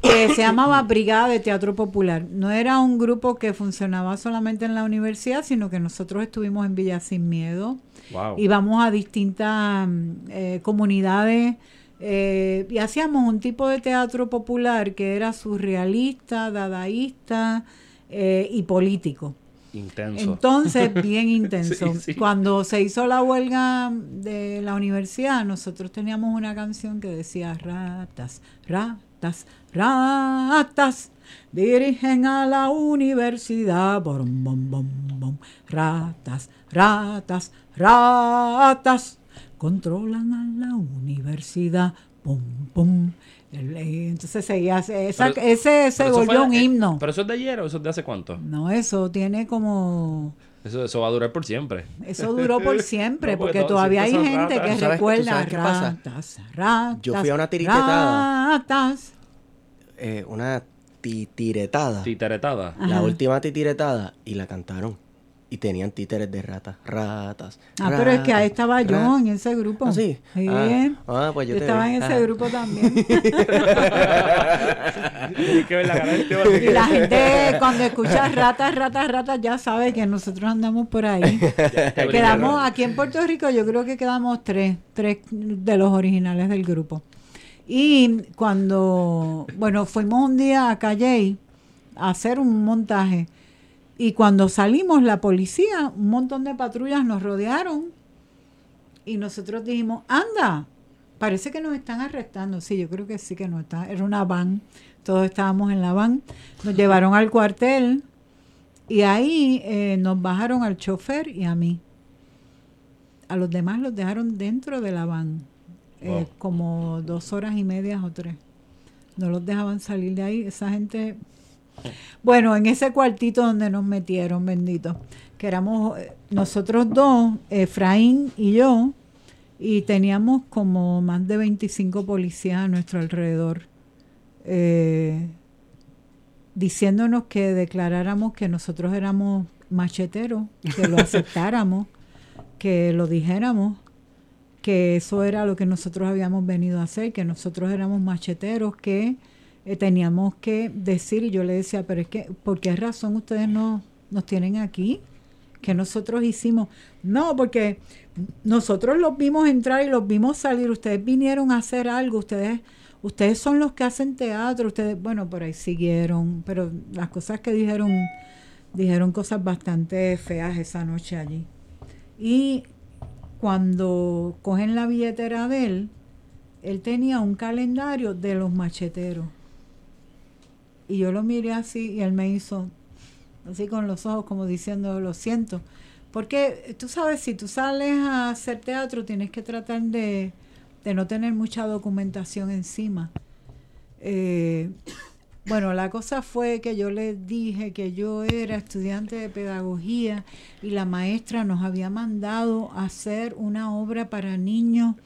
que se llamaba Brigada de Teatro Popular. No era un grupo que funcionaba solamente en la universidad, sino que nosotros estuvimos en Villa Sin Miedo. Wow. Íbamos a distintas eh, comunidades Eh, y hacíamos un tipo de teatro popular que era surrealista, dadaísta eh, y político. Intenso. Entonces, [LAUGHS] bien intenso. Sí, sí. Cuando se hizo la huelga de la universidad, nosotros teníamos una canción que decía ratas, ratas, ratas, dirigen a la universidad. Bom, bom, bom, bom. Ratas, ratas, ratas, controlan a la universidad. Pum, pum. Entonces seguía, esa- Pero- ese se volvió fue- un eh, himno. ¿Pero eso es de ayer o eso es de hace cuánto? No, eso tiene como Eso, eso va a durar por siempre. eso duró por [LAUGHS] siempre, No, porque porque todo- todavía hay gente ratas. que ¿Tú sabes- tú recuerda sabes qué pasa? ratas, ratas. Yo fui a una tiritetada. Ratas. Eh, una titiretada. Titeretada. Ajá. La última titiretada y la cantaron. Y tenían títeres de ratas. Ratas. Ah, pero es que ahí estaba yo ratas. en ese grupo. ¿Ah, sí? Sí. Ah, ah, pues yo yo te estaba vi. en ese Ah. grupo también. [LAUGHS] Este y la gente cuando escucha ratas, ratas, ratas ya sabe que nosotros andamos por ahí. [LAUGHS] Quedamos aquí en Puerto Rico, yo creo que quedamos tres, tres de los originales del grupo. Y cuando, bueno, fuimos un día a Calley a hacer un montaje. Y cuando salimos, la policía, un montón de patrullas nos rodearon. Y nosotros dijimos, anda, parece que nos están arrestando. Sí, yo creo que sí que nos están. Era una van. Todos estábamos en la van. Nos llevaron al cuartel. Y ahí eh, nos bajaron al chofer y a mí. A los demás los dejaron dentro de la van. eh, como dos horas y media o tres. No los dejaban salir de ahí. Esa gente. Bueno, en ese cuartito donde nos metieron, bendito. Que éramos eh, nosotros dos, Efraín y yo. Y teníamos como más de 25 policías a nuestro alrededor. eh, diciéndonos que declaráramos que nosotros éramos macheteros, que lo [LAUGHS] aceptáramos, que lo dijéramos, que eso era lo que nosotros habíamos venido a hacer, que nosotros éramos macheteros, que eh, teníamos que decir, y yo le decía, pero es que, ¿por qué razón ustedes no nos tienen aquí? Que nosotros hicimos, no, porque nosotros los vimos entrar y los vimos salir, ustedes vinieron a hacer algo, ustedes ustedes son los que hacen teatro, ustedes, bueno, por ahí siguieron, pero las cosas que dijeron, dijeron cosas bastante feas esa noche allí. Y cuando cogen la billetera de él, él tenía un calendario de los macheteros. Y yo lo miré así y él me hizo así con los ojos como diciendo, lo siento. Porque tú sabes, si tú sales a hacer teatro, tienes que tratar de, de no tener mucha documentación encima. Eh, bueno, la cosa fue que yo le dije que yo era estudiante de pedagogía y la maestra nos había mandado a hacer una obra para niños.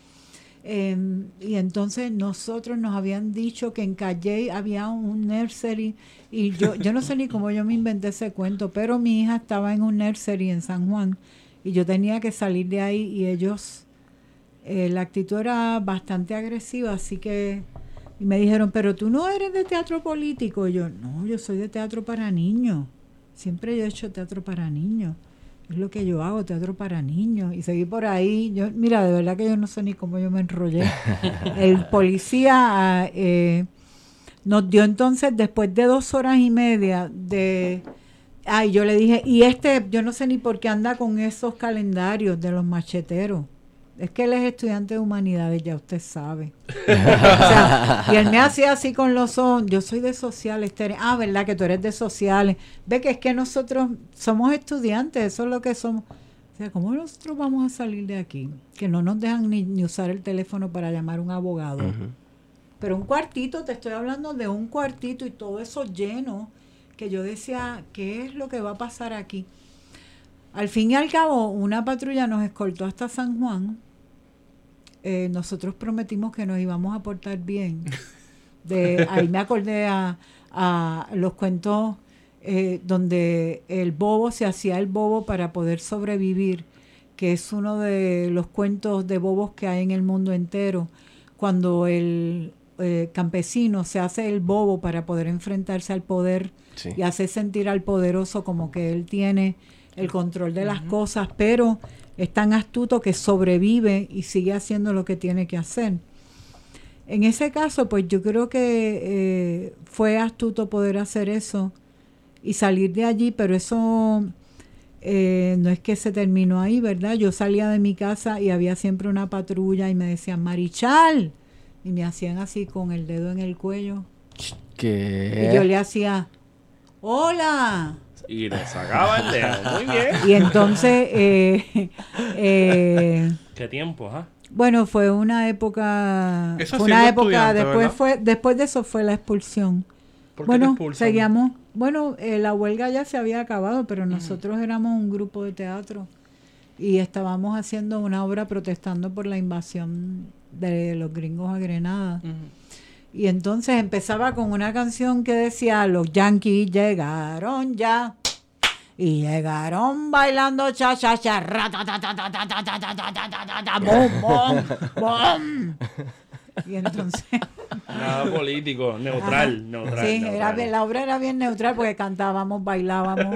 Eh, y entonces nosotros nos habían dicho que en Calle había un nursery y yo, yo no sé ni cómo yo me inventé ese cuento, pero mi hija estaba en un nursery en San Juan y yo tenía que salir de ahí y ellos, eh, la actitud era bastante agresiva, así que y me dijeron, pero tú no eres de teatro político. Y yo, no, yo soy de teatro para niños. Siempre yo he hecho teatro para niños. Es lo que yo hago, teatro para niños. Y seguí por ahí. Yo, mira, de verdad que yo no sé ni cómo yo me enrollé. [LAUGHS] El policía eh, nos dio entonces, después de dos horas y media de... Ay, yo le dije, y este, yo no sé ni por qué anda con esos calendarios de los macheteros. Es que él es estudiante de humanidades, ya usted sabe. [LAUGHS] O sea, y él me hacía así con los ojos. Yo soy de sociales. Tere. Ah, ¿verdad? Que tú eres de sociales. Ve que es que nosotros somos estudiantes, eso es lo que somos. O sea, ¿cómo nosotros vamos a salir de aquí? Que no nos dejan ni, ni usar el teléfono para llamar a un abogado. Pero un cuartito, te estoy hablando de un cuartito y todo eso lleno, que yo decía, ¿qué es lo que va a pasar aquí? Al fin y al cabo, una patrulla nos escoltó hasta San Juan. Eh, nosotros prometimos que nos íbamos a portar bien. [LAUGHS] De, ahí me acordé a, a los cuentos eh, donde el bobo se hacía el bobo para poder sobrevivir, que es uno de los cuentos de bobos que hay en el mundo entero, cuando el eh, campesino se hace el bobo para poder enfrentarse al poder Sí. y hace sentir al poderoso como que él tiene el control de las cosas, pero es tan astuto que sobrevive y sigue haciendo lo que tiene que hacer. en ese caso, pues yo creo que eh, fue astuto poder hacer eso y salir de allí, pero eso eh, no es que se terminó ahí, ¿verdad? Yo salía de mi casa y había siempre una patrulla y me decían, Marichal, y me hacían así con el dedo en el cuello. ¿Qué? Y yo le hacía, hola. Y le sacaba el dedo. Muy bien. Y entonces, eh, eh, ¿Qué tiempo, ah? bueno, fue una época, Eso fue una época, después ¿verdad? fue, después de eso fue la expulsión. ¿Por qué Bueno, seguíamos, bueno, eh, la huelga ya se había acabado, pero nosotros éramos un grupo de teatro y estábamos haciendo una obra protestando por la invasión de los gringos a Grenada. Ujú. Y entonces empezaba con una canción que decía, los yankees llegaron ya. Y llegaron bailando cha cha cha ra, ta, ta, ta, ta, ta, ta, ta, ta, ta, ta, ta, ta, bom, bom, bom. Y entonces, Nada político, neutral, neutral. sí, neutral. era bien- la obra era bien neutral porque cantábamos, bailábamos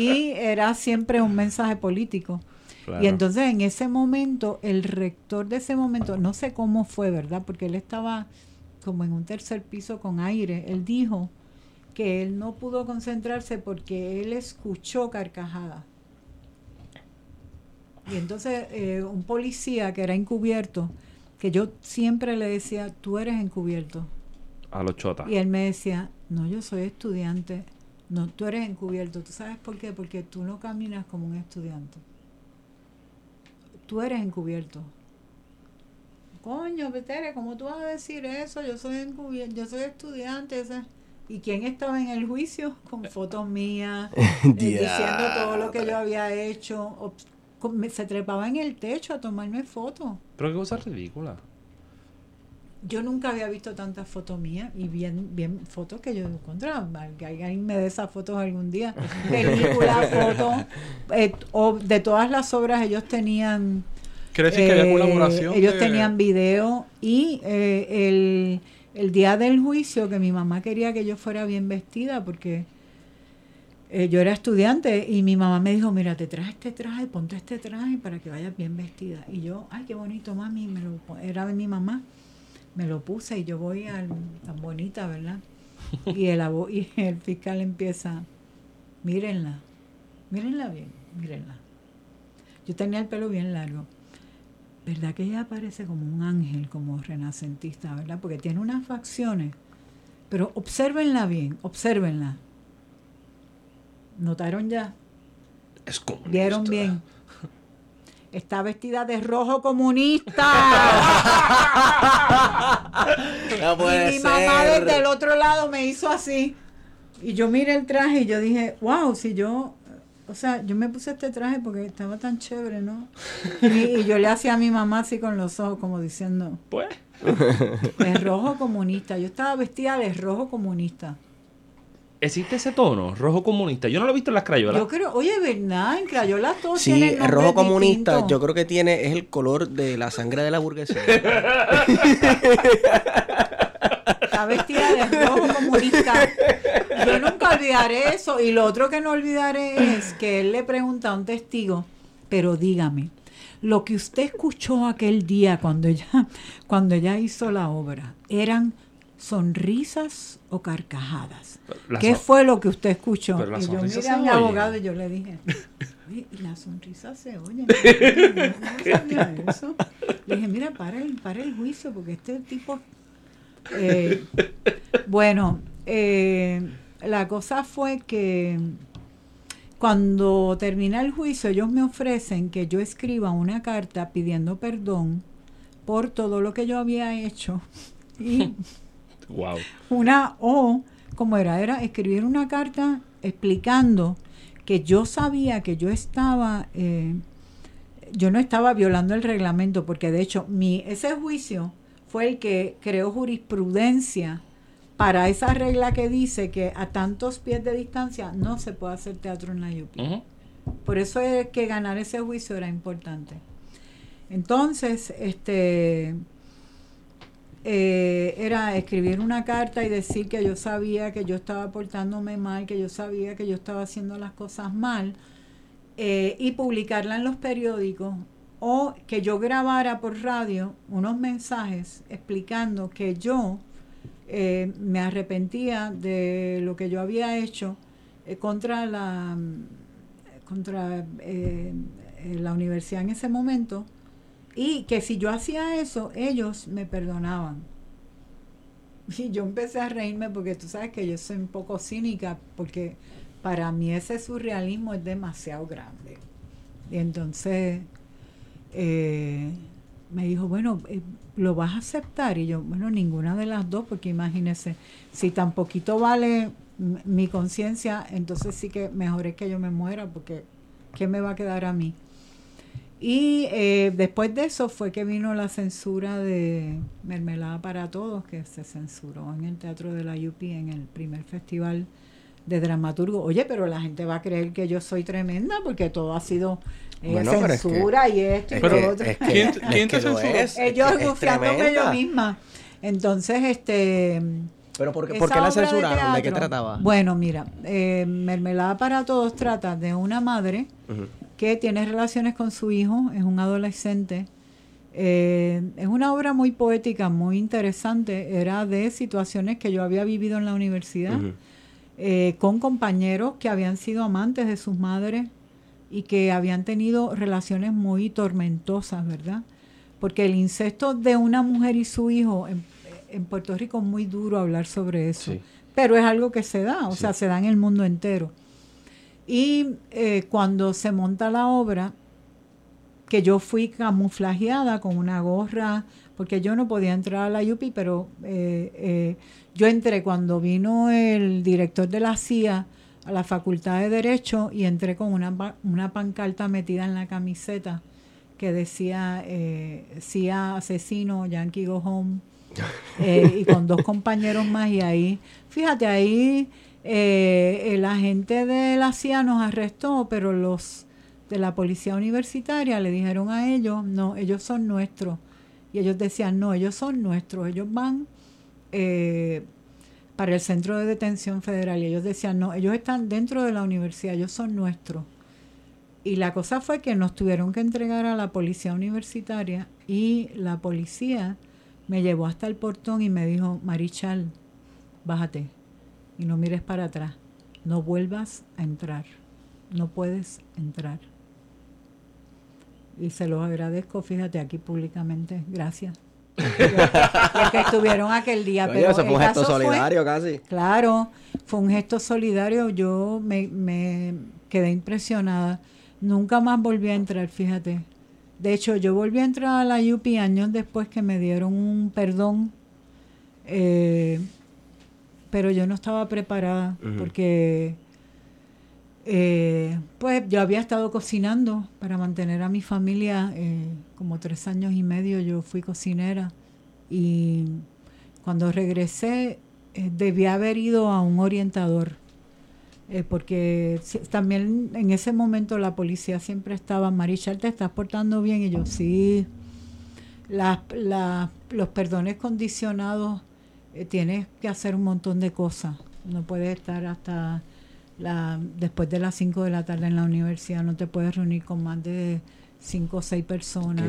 y era siempre un mensaje político. Claro. Y entonces en ese momento, el rector de ese momento, no sé cómo fue, ¿verdad? Porque él estaba como en un tercer piso con aire. Él dijo que él no pudo concentrarse porque él escuchó carcajadas. Y entonces eh, un policía que era encubierto, que yo siempre le decía, tú eres encubierto. A los chotas. Y él me decía, no, yo soy estudiante. No, tú eres encubierto. ¿Tú sabes por qué? Porque tú no caminas como un estudiante. Tú eres encubierto. Coño, Petere, ¿cómo tú vas a decir eso? Yo soy encubierto, yo soy estudiante. ¿Y quién estaba en el juicio? [LAUGHS] Con fotos mías, [LAUGHS] eh, diciendo todo lo que yo había hecho. Me- Se trepaba en el techo a tomarme fotos. Pero qué cosa ridícula. Yo nunca había visto tantas fotos mías y bien, bien fotos que yo encontraba. Que alguien me dé esas fotos algún día. [LAUGHS] Películas, fotos. eh, o de todas las obras ellos tenían. Quiere decir que había eh, colaboración. Ellos de- tenían video y eh, el, el día del juicio que mi mamá quería que yo fuera bien vestida porque eh, yo era estudiante y mi mamá me dijo, mira, te traje este traje, ponte este traje para que vayas bien vestida. Y yo, ay, qué bonito, mami, me lo, era de mi mamá. Me lo puse y yo voy al, tan bonita, ¿verdad? Y el, y el fiscal empieza, mírenla, mírenla bien, mírenla. Yo tenía el pelo bien largo. ¿Verdad que ella parece como un ángel, como renacentista, ¿verdad? Porque tiene unas facciones. Pero obsérvenla bien, obsérvenla. ¿Notaron ya? Es comunista. ¿Vieron bien? Está vestida de rojo comunista. [LAUGHS] No puede y mi mamá ser. desde el otro lado me hizo así. Y yo miré el traje y yo dije, wow, si yo, o sea, yo me puse este traje porque estaba tan chévere, ¿no? Y, y yo le hacía a mi mamá así con los ojos, como diciendo, Pues. de rojo comunista. Yo estaba vestida de rojo comunista. ¿Existe ese tono? Rojo comunista. Yo no lo he visto en las crayolas. Yo creo, oye, ¿verdad? En Crayola todos Sí, tienen el rojo comunista, distintos. yo creo que tiene, es el color de la sangre de la burguesía. [LAUGHS] [LAUGHS] Está vestida de rojo comunista. Yo nunca olvidaré eso. Y lo otro que no olvidaré es que él le pregunta a un testigo, pero dígame, lo que usted escuchó aquel día cuando ella, cuando ella hizo la obra, ¿eran sonrisas o carcajadas? La ¿Qué fue lo que usted escuchó? Pero la Y yo miré a mi abogado y yo le dije, "Oye, y la sonrisa se oye. ¿no? No sabía eso. Le dije, mira, para el, para el juicio, porque este tipo... Eh, bueno, eh, la cosa fue que cuando termina el juicio, ellos me ofrecen que yo escriba una carta pidiendo perdón por todo lo que yo había hecho. Y [LAUGHS] Wow. una O, como era, era escribir una carta explicando que yo sabía que yo estaba, eh, yo no estaba violando el reglamento, porque de hecho mi, ese juicio fue el que creó jurisprudencia para esa regla que dice que a tantos pies de distancia no se puede hacer teatro en la UP. Ujú. Por eso es que ganar ese juicio era importante. Entonces, este eh, era escribir una carta y decir que yo sabía que yo estaba portándome mal, que yo sabía que yo estaba haciendo las cosas mal, eh, y publicarla en los periódicos o que yo grabara por radio unos mensajes explicando que yo eh, me arrepentía de lo que yo había hecho eh, contra la contra eh, la universidad en ese momento y que si yo hacía eso ellos me perdonaban. [LAUGHS] Y yo empecé a reírme porque tú sabes que yo soy un poco cínica porque para mí ese surrealismo es demasiado grande. Y entonces eh, me dijo, bueno, eh, ¿lo vas a aceptar? Y yo, bueno, ninguna de las dos, porque imagínese, si tan poquito vale mi conciencia, entonces sí que mejor es que yo me muera, porque ¿qué me va a quedar a mí? Y eh, después de eso fue que vino la censura de Mermelada para Todos, que se censuró en el Teatro de la UP en el primer festival de dramaturgo. Oye, pero la gente va a creer que yo soy tremenda porque todo ha sido eh, censura y esto y lo otro. ¿Quién, ¿quién te censuró? Ellos bufiándome yo misma. Entonces, este... ¿Pero por, qué, ¿por qué la censuraron? De, qué trataba? Bueno, mira, eh, Mermelada para Todos trata de una madre que tiene relaciones con su hijo, es un adolescente. Eh, es una obra muy poética, muy interesante. Era de situaciones que yo había vivido en la universidad. Eh, con compañeros que habían sido amantes de sus madres y que habían tenido relaciones muy tormentosas, ¿verdad? Porque el incesto de una mujer y su hijo en, Puerto Rico es muy duro hablar sobre eso, pero es algo que se da, o sea, se da en el mundo entero. Y eh, cuando se monta la obra, que yo fui camuflajeada con una gorra, porque yo no podía entrar a la UPI, pero eh, eh, yo entré cuando vino el director de la CIA a la Facultad de Derecho y entré con una, una pancarta metida en la camiseta que decía eh, CIA asesino, Yankee go home, [LAUGHS] eh, y con dos compañeros más y ahí, fíjate, ahí eh, la gente de la CIA nos arrestó, pero los de la policía universitaria le dijeron a ellos, no, ellos son nuestros. Y ellos decían, no, ellos son nuestros, ellos van eh, para el centro de detención federal. Y ellos decían, no, ellos están dentro de la universidad, ellos son nuestros. Y la cosa fue que nos tuvieron que entregar a la policía universitaria y la policía me llevó hasta el portón y me dijo, Marichal, bájate y no mires para atrás, no vuelvas a entrar, no puedes entrar. Y se los agradezco, fíjate aquí públicamente, gracias. Porque estuvieron aquel día. pero eso fue un gesto solidario casi. Claro, fue un gesto solidario. Yo me, me quedé impresionada. Nunca más volví a entrar, fíjate. De hecho, yo volví a entrar a la UPI años después que me dieron un perdón. Eh, pero yo no estaba preparada porque eh, pues yo había estado cocinando para mantener a mi familia, eh, como tres años y medio yo fui cocinera y cuando regresé eh, debía haber ido a un orientador, porque también en ese momento la policía siempre estaba, Marichal, ¿te estás portando bien? Y yo, sí, los perdones condicionados, tienes que hacer un montón de cosas, no puedes estar hasta la, después de las 5 de la tarde en la universidad no te puedes reunir con más de 5 o 6 personas.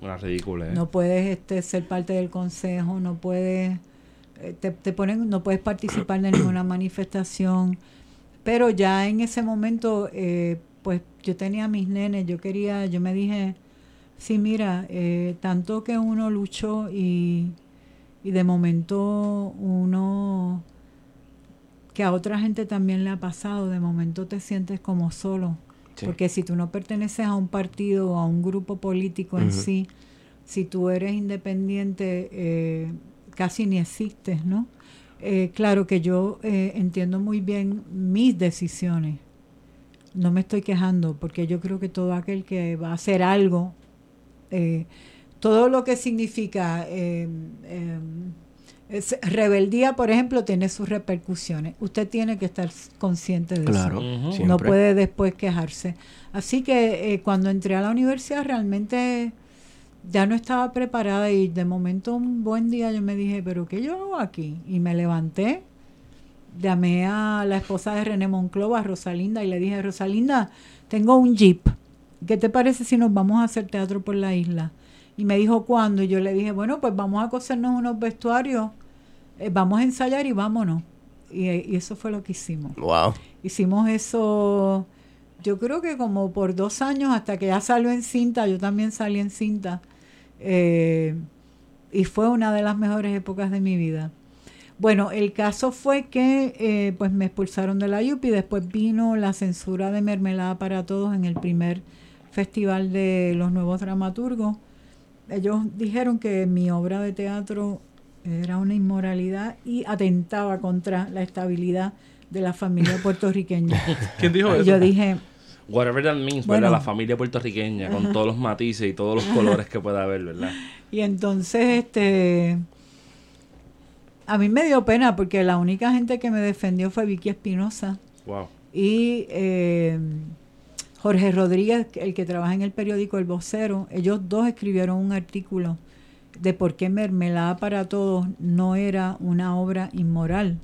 Una ridícula. ¿eh? No puedes este, ser parte del consejo, no puedes, eh, te, te, ponen, no puedes participar de ninguna [CLEARS THROAT] manifestación. Pero ya en ese momento, eh, pues yo tenía mis nenes, yo quería, yo me dije, sí, mira, tanto que uno luchó y, y de momento uno que a otra gente también le ha pasado, de momento te sientes como solo. Porque si tú no perteneces a un partido o a un grupo político en sí, si tú eres independiente, eh, casi ni existes, ¿no? Eh, claro que yo eh, entiendo muy bien mis decisiones. No me estoy quejando porque yo creo que todo aquel que va a hacer algo, todo lo que significa rebeldía, por ejemplo, tiene sus repercusiones. Usted tiene que estar consciente de eso. No puede después quejarse. Así que eh, cuando entré a la universidad realmente ya no estaba preparada y de momento un buen día yo me dije, pero ¿qué yo hago aquí? Y me levanté, llamé a la esposa de René Monclova, Rosalinda, y le dije, Rosalinda, tengo un jeep ¿qué te parece si nos vamos a hacer teatro por la isla? Y me dijo, ¿cuándo? Y yo le dije, bueno, pues vamos a cosernos unos vestuarios, eh, vamos a ensayar y vámonos. Y, y, eso fue lo que hicimos. Wow. Hicimos eso, yo creo que como por dos años, hasta que ya salió en cinta, yo también salí en cinta. Eh, y fue una de las mejores épocas de mi vida. Bueno, el caso fue que eh, pues me expulsaron de la UPI, después vino la censura de mermelada para todos en el primer festival de los nuevos dramaturgos. Ellos dijeron que mi obra de teatro era una inmoralidad y atentaba contra la estabilidad de la familia puertorriqueña. [LAUGHS] ¿Quién dijo eso? Yo dije, Whatever that means, Bueno. ¿verdad? La familia puertorriqueña, con todos los matices y todos los colores que pueda haber, ¿verdad? Y entonces, este, a mí me dio pena porque la única gente que me defendió fue Vicky Espinosa Wow. y eh, Jorge Rodríguez, el que trabaja en el periódico El Vocero. Ellos dos escribieron un artículo de por qué Mermelada para Todos no era una obra inmoral.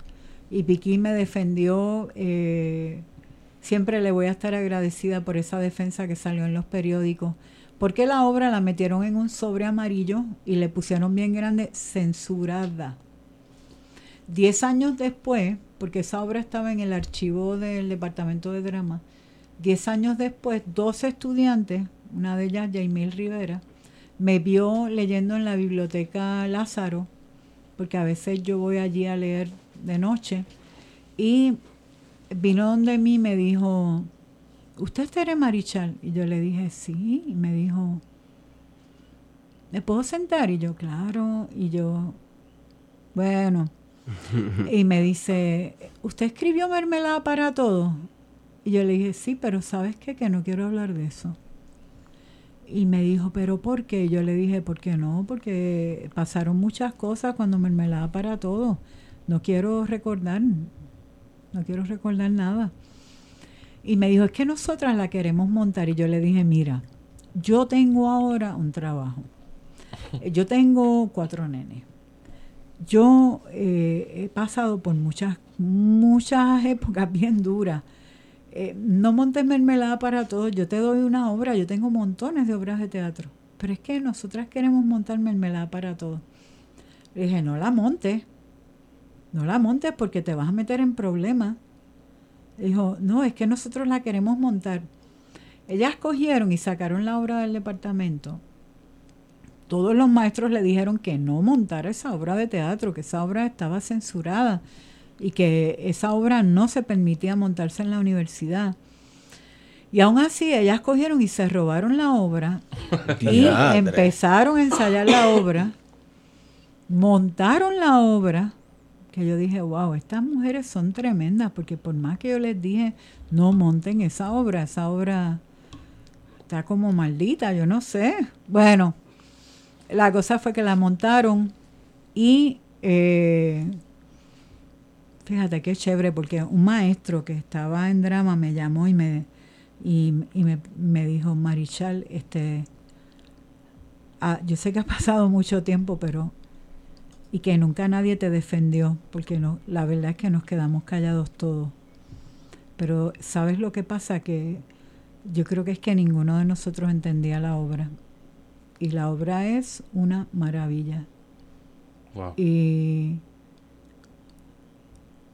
Y Vicky me defendió, eh, siempre le voy a estar agradecida por esa defensa que salió en los periódicos. Porque la obra la metieron en un sobre amarillo y le pusieron bien grande censurada. Diez años después, porque esa obra estaba en el archivo del departamento de drama, diez años después, dos estudiantes, una de ellas, Jaimil Rivera, me vio leyendo en la biblioteca Lázaro, porque a veces yo voy allí a leer de noche, y vino donde mí y me dijo, ¿usted es Tere Marichal? Y yo le dije, sí, y me dijo, ¿me puedo sentar? Y yo, claro, y yo, bueno, [LAUGHS] y me dice, ¿usted escribió mermelada para todos? Y yo le dije, sí, pero ¿sabes qué? Que no quiero hablar de eso. Y me dijo, ¿pero por qué? Yo le dije, ¿por qué no? Porque pasaron muchas cosas cuando mermelada para todos. No quiero recordar, no quiero recordar nada. Y me dijo, es que nosotras la queremos montar. Y yo le dije, mira, yo tengo ahora un trabajo. [LAUGHS] Yo tengo cuatro nenes. Yo eh, he pasado por muchas, muchas épocas bien duras. Eh, no montes mermelada para todos. Yo te doy una obra. Yo tengo montones de obras de teatro. Pero es que nosotras queremos montar mermelada para todos. Le dije, no la montes. No la montes porque te vas a meter en problemas. Dijo, no, es que nosotros la queremos montar. Ellas cogieron y sacaron la obra del departamento. Todos los maestros le dijeron que no montara esa obra de teatro, que esa obra estaba censurada y que esa obra no se permitía montarse en la universidad. Y aún así ellas cogieron y se robaron la obra [LAUGHS] y empezaron a ensayar la obra, montaron la obra, que yo dije, wow, estas mujeres son tremendas, porque por más que yo les dije, no monten esa obra, esa obra está como maldita, yo no sé. Bueno, la cosa fue que la montaron y eh, fíjate qué chévere, porque un maestro que estaba en drama me llamó y me, y, y me, me dijo, Marichal, este, ah, yo sé que ha [LAUGHS] pasado mucho tiempo, pero y que nunca nadie te defendió, porque no, la verdad es que nos quedamos callados todos. Pero ¿sabes lo que pasa? Que yo creo que es que ninguno de nosotros entendía la obra. Y la obra es una maravilla. Wow. Y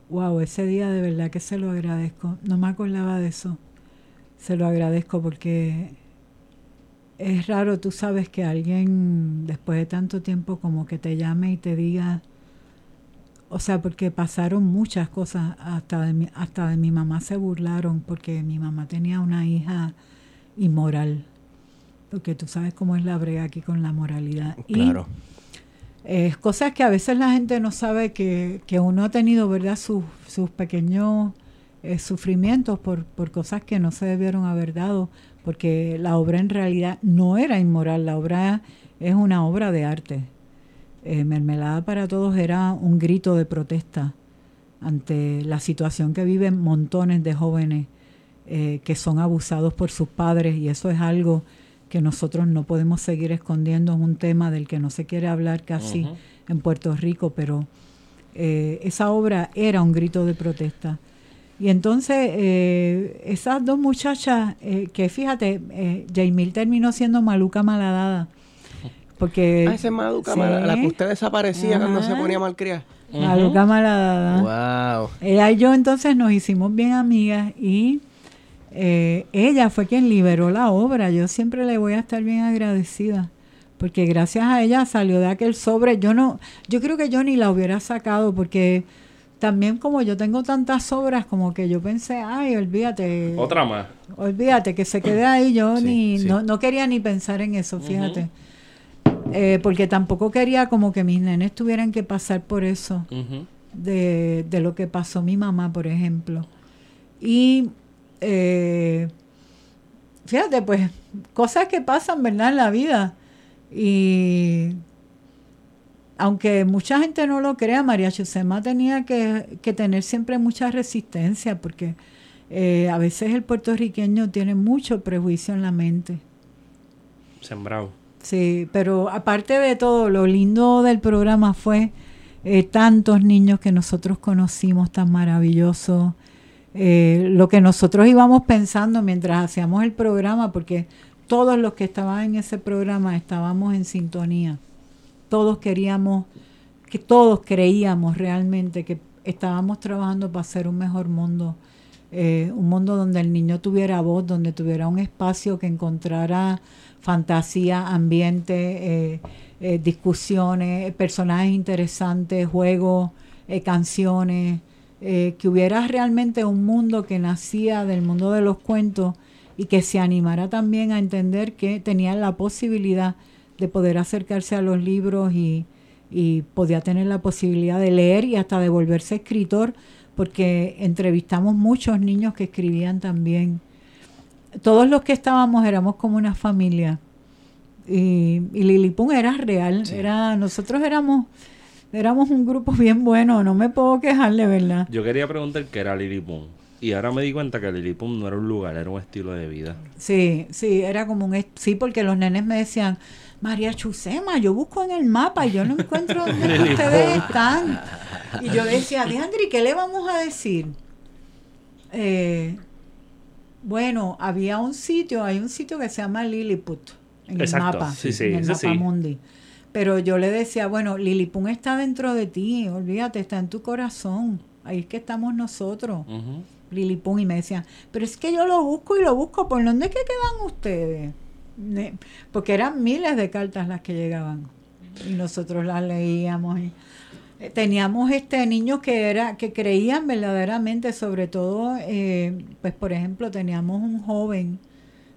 wow, ese día de verdad que se lo agradezco. No me acordaba de eso. Se lo agradezco porque es raro, tú sabes que alguien después de tanto tiempo como que te llame y te diga, o sea, porque pasaron muchas cosas, hasta de mi, hasta de mi mamá se burlaron porque mi mamá tenía una hija inmoral, porque tú sabes cómo es la brega aquí con la moralidad. Claro. Eh, cosas que a veces la gente no sabe que, que uno ha tenido, ¿verdad? Sus, sus pequeños eh, sufrimientos por, por cosas que no se debieron haber dado, porque la obra en realidad no era inmoral, la obra es una obra de arte. Eh, Mermelada para Todos era un grito de protesta ante la situación que viven montones de jóvenes eh, que son abusados por sus padres y eso es algo que nosotros no podemos seguir escondiendo, es un tema del que no se quiere hablar casi en Puerto Rico, pero eh, esa obra era un grito de protesta. Y entonces, eh, esas dos muchachas, eh, que fíjate, eh, Jaimil terminó siendo Maluca Maladada. Porque. Ah, esa es Maluca, Sí. La que usted desaparecía cuando se ponía malcriada. Maluca Maladada. Wow. Ella y yo entonces nos hicimos bien amigas y eh, ella fue quien liberó la obra. Yo siempre le voy a estar bien agradecida porque gracias a ella salió de aquel sobre. Yo no, yo creo que yo ni la hubiera sacado porque también como yo tengo tantas obras como que yo pensé, ay, olvídate, Otra más. olvídate que se quede ahí. Yo Sí, ni sí. No, no quería ni pensar en eso, fíjate. Eh, porque tampoco quería como que mis nenes tuvieran que pasar por eso de, de lo que pasó mi mamá, por ejemplo. Y eh, fíjate, pues, cosas que pasan, ¿verdad? En la vida. Y aunque mucha gente no lo crea, María Chusema tenía que, que tener siempre mucha resistencia, porque eh, a veces el puertorriqueño tiene mucho prejuicio en la mente. Sembrado. Sí, pero aparte de todo, lo lindo del programa fue eh, tantos niños que nosotros conocimos tan maravillosos, eh, lo que nosotros íbamos pensando mientras hacíamos el programa, porque todos los que estaban en ese programa estábamos en sintonía. Todos queríamos, que todos creíamos realmente que estábamos trabajando para hacer un mejor mundo. eh, un mundo donde el niño tuviera voz, donde tuviera un espacio que encontrara fantasía, ambiente, eh, eh, discusiones, personajes interesantes, juegos, canciones, eh, que hubiera realmente un mundo que nacía del mundo de los cuentos y que se animara también a entender que tenían la posibilidad de poder acercarse a los libros y, y podía tener la posibilidad de leer y hasta de volverse escritor, porque entrevistamos muchos niños que escribían también. Todos los que estábamos éramos como una familia. Y, y Lilipun era real, era, nosotros éramos, éramos un grupo bien bueno, no me puedo quejar de verdad. Yo quería preguntar qué era Lilipum. Y ahora me di cuenta que Lilipum no era un lugar, era un estilo de vida. Sí, sí, era como un... Sí, porque los nenes me decían, María Chusema, yo busco en el mapa y yo no encuentro [LAUGHS] dónde ustedes están. Y yo decía, Deandri, ¿qué le vamos a decir? Eh, bueno, había un sitio, hay un sitio que se llama Lilliput en Exacto, el mapa, sí, sí, en el mapa sí. mundi. Pero yo le decía, bueno, Liliput está dentro de ti, olvídate, está en tu corazón. Ahí es que estamos nosotros. Lilipun y me decían, pero es que yo lo busco y lo busco, ¿por dónde es que quedan ustedes? Porque eran miles de cartas las que llegaban y nosotros las leíamos. y- eh, teníamos este niños que era que creían verdaderamente, sobre todo, eh, pues por ejemplo teníamos un joven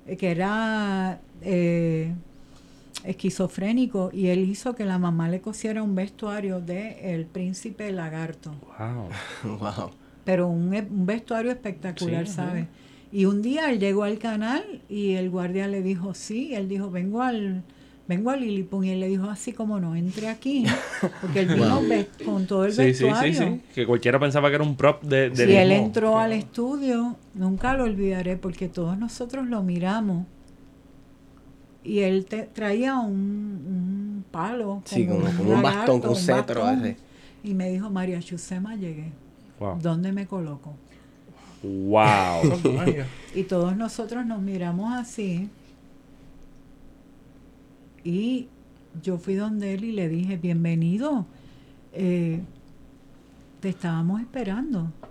eh, que era eh, esquizofrénico y él hizo que la mamá le cosiera un vestuario de El Príncipe Lagarto Wow. [LAUGHS] Wow. pero un, un vestuario espectacular, Sí, ¿sabes? Y un día él llegó al canal y el guardia le dijo, sí, él dijo, vengo al vengo a Lilipun y él le dijo, así como no, entre aquí, porque él vino con todo el Sí, sí, sí, vestuario. sí. Que cualquiera pensaba que era un prop de, de Si él entró al estudio, nunca lo olvidaré porque todos nosotros lo miramos. Y él te- traía un, un palo. Sí, como- un como un bastón, con un cetro bastón. ese. Y me dijo, María Chusema, llegué. Wow. ¿Dónde me coloco? Wow. [LAUGHS] Y todos nosotros nos miramos así. Y yo fui donde él y le dije, bienvenido. eh, te estábamos esperando. [LAUGHS]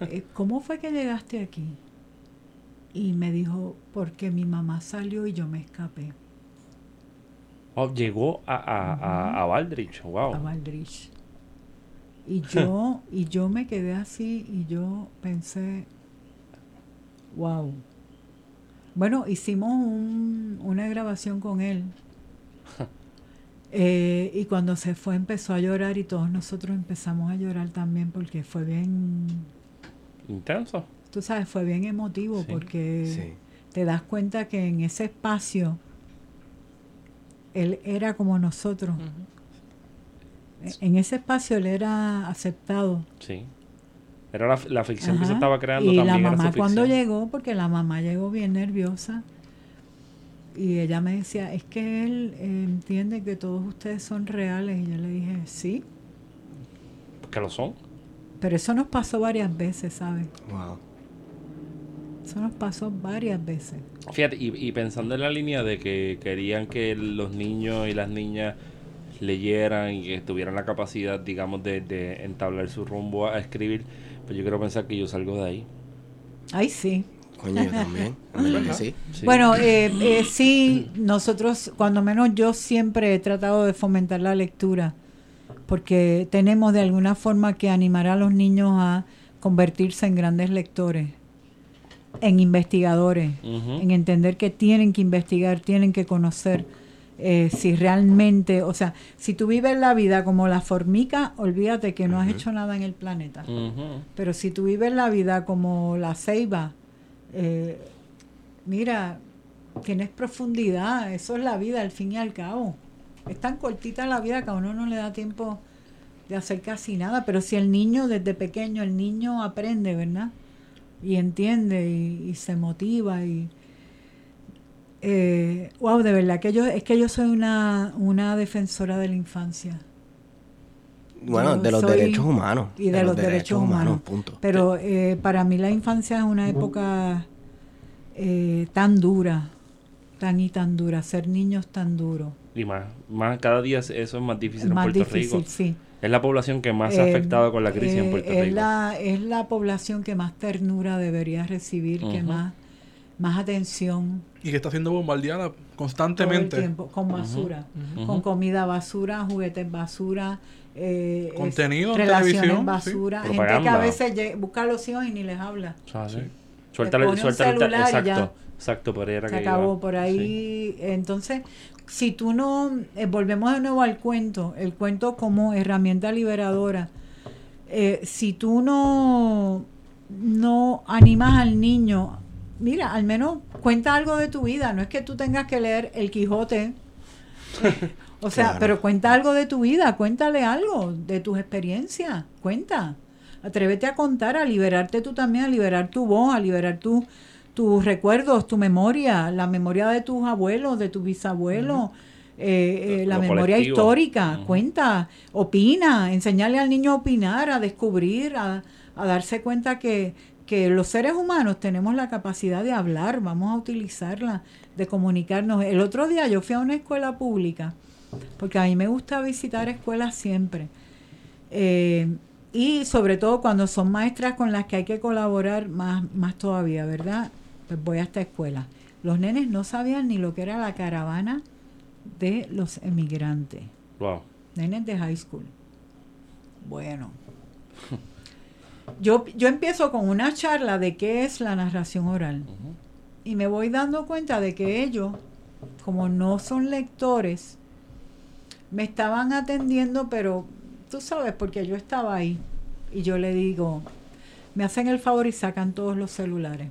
Eh, ¿Cómo fue que llegaste aquí? Y me dijo, porque mi mamá salió y yo me escapé Wow, Llegó a, a, a, a Baldrich. Wow. a Valdrich. Y yo, y yo me quedé así y yo pensé, wow. Bueno, hicimos un- una grabación con él. [LAUGHS] Eh, y cuando se fue empezó a llorar y todos nosotros empezamos a llorar también porque fue bien, Intenso. Tú sabes, fue bien emotivo Sí, porque Sí. te das cuenta que en ese espacio él era como nosotros. E- En ese espacio él era aceptado. Sí. Era la, la ficción que se Ajá. estaba creando y también. la era su mamá cuando llegó, porque la mamá llegó bien nerviosa, y ella me decía, es que él eh, entiende que todos ustedes son reales. Y yo le dije, sí, Que lo son. Pero eso nos pasó varias veces, ¿sabes? Wow. Eso nos pasó varias veces. Fíjate, y, y pensando en la línea de que querían que los niños y las niñas leyeran y que tuvieran la capacidad, digamos, de, de entablar su rumbo a escribir, pues yo quiero pensar que yo salgo de ahí. Ay, sí. Coño, yo también. [LAUGHS] Sí. Bueno, eh, eh, sí, nosotros, cuando menos yo siempre he tratado de fomentar la lectura, porque tenemos de alguna forma que animar a los niños a convertirse en grandes lectores, en investigadores, en entender que tienen que investigar, tienen que conocer eh, si realmente, o sea, si tú vives la vida como la formica, olvídate que no has hecho nada en el planeta. Pero si tú vives la vida como la ceiba, eh, mira, tienes profundidad, eso es la vida al fin y al cabo. Es tan cortita la vida que a uno no le da tiempo de hacer casi nada, pero si el niño desde pequeño, el niño aprende, ¿verdad? Y entiende y, y se motiva y... Eh, wow, de verdad que yo es que yo soy una, una defensora de la infancia. Bueno, Yo de los soy- derechos humanos. y de, los, derechos, humanos. punto. Pero eh, para mí la infancia es una época eh, tan dura, tan y tan dura. Ser niño es tan duro. Y más, más, cada día eso es más difícil Es en más Puerto difícil, Rico. sí. Es la población que más se ha Eh, afectado con la crisis en eh, Puerto es Rico. La, es la población que más ternura debería recibir, que más, más atención Y que está siendo bombardeada todo el constantemente. tiempo, con basura, con comida basura, juguetes basura, eh, es- Contenido en relaciones televisión, basura, sí. gente que a veces busca a los hijos y ni les habla. Sea, sí. Suéltale el exacto, ya. exacto, por ahí era Se que acabó iba. por Sí. ahí. Entonces, si tú no, eh, volvemos de nuevo al cuento, el cuento como herramienta liberadora. Eh, si tú no, no animas al niño, mira, al menos cuenta algo de tu vida. No es que tú tengas que leer El Quijote. [LAUGHS] o sea, Claro. pero cuenta algo de tu vida, cuéntale algo de tus experiencias, cuenta. Atrévete a contar, a liberarte tú también, a liberar tu voz, a liberar tu, tus recuerdos, tu memoria, la memoria de tus abuelos, de tus bisabuelos, eh, eh, la memoria colectivo. histórica, cuenta, opina, enseñarle al niño a opinar, a descubrir, a, a darse cuenta que, que los seres humanos tenemos la capacidad de hablar, vamos a utilizarla, de comunicarnos. El otro día yo fui a una escuela pública, porque a mí me gusta visitar escuelas siempre. Eh, y sobre todo cuando son maestras con las que hay que colaborar más, más todavía, ¿verdad? Pues voy a esta escuela. Los nenes no sabían ni lo que era la caravana de los emigrantes, Wow. nenes de high school. Bueno. Yo, yo empiezo con una charla de qué es la narración oral. Y me voy dando cuenta de que ellos, como no son lectores, me estaban atendiendo, pero tú sabes, porque yo estaba ahí. Y yo le digo, me hacen el favor y sacan todos los celulares.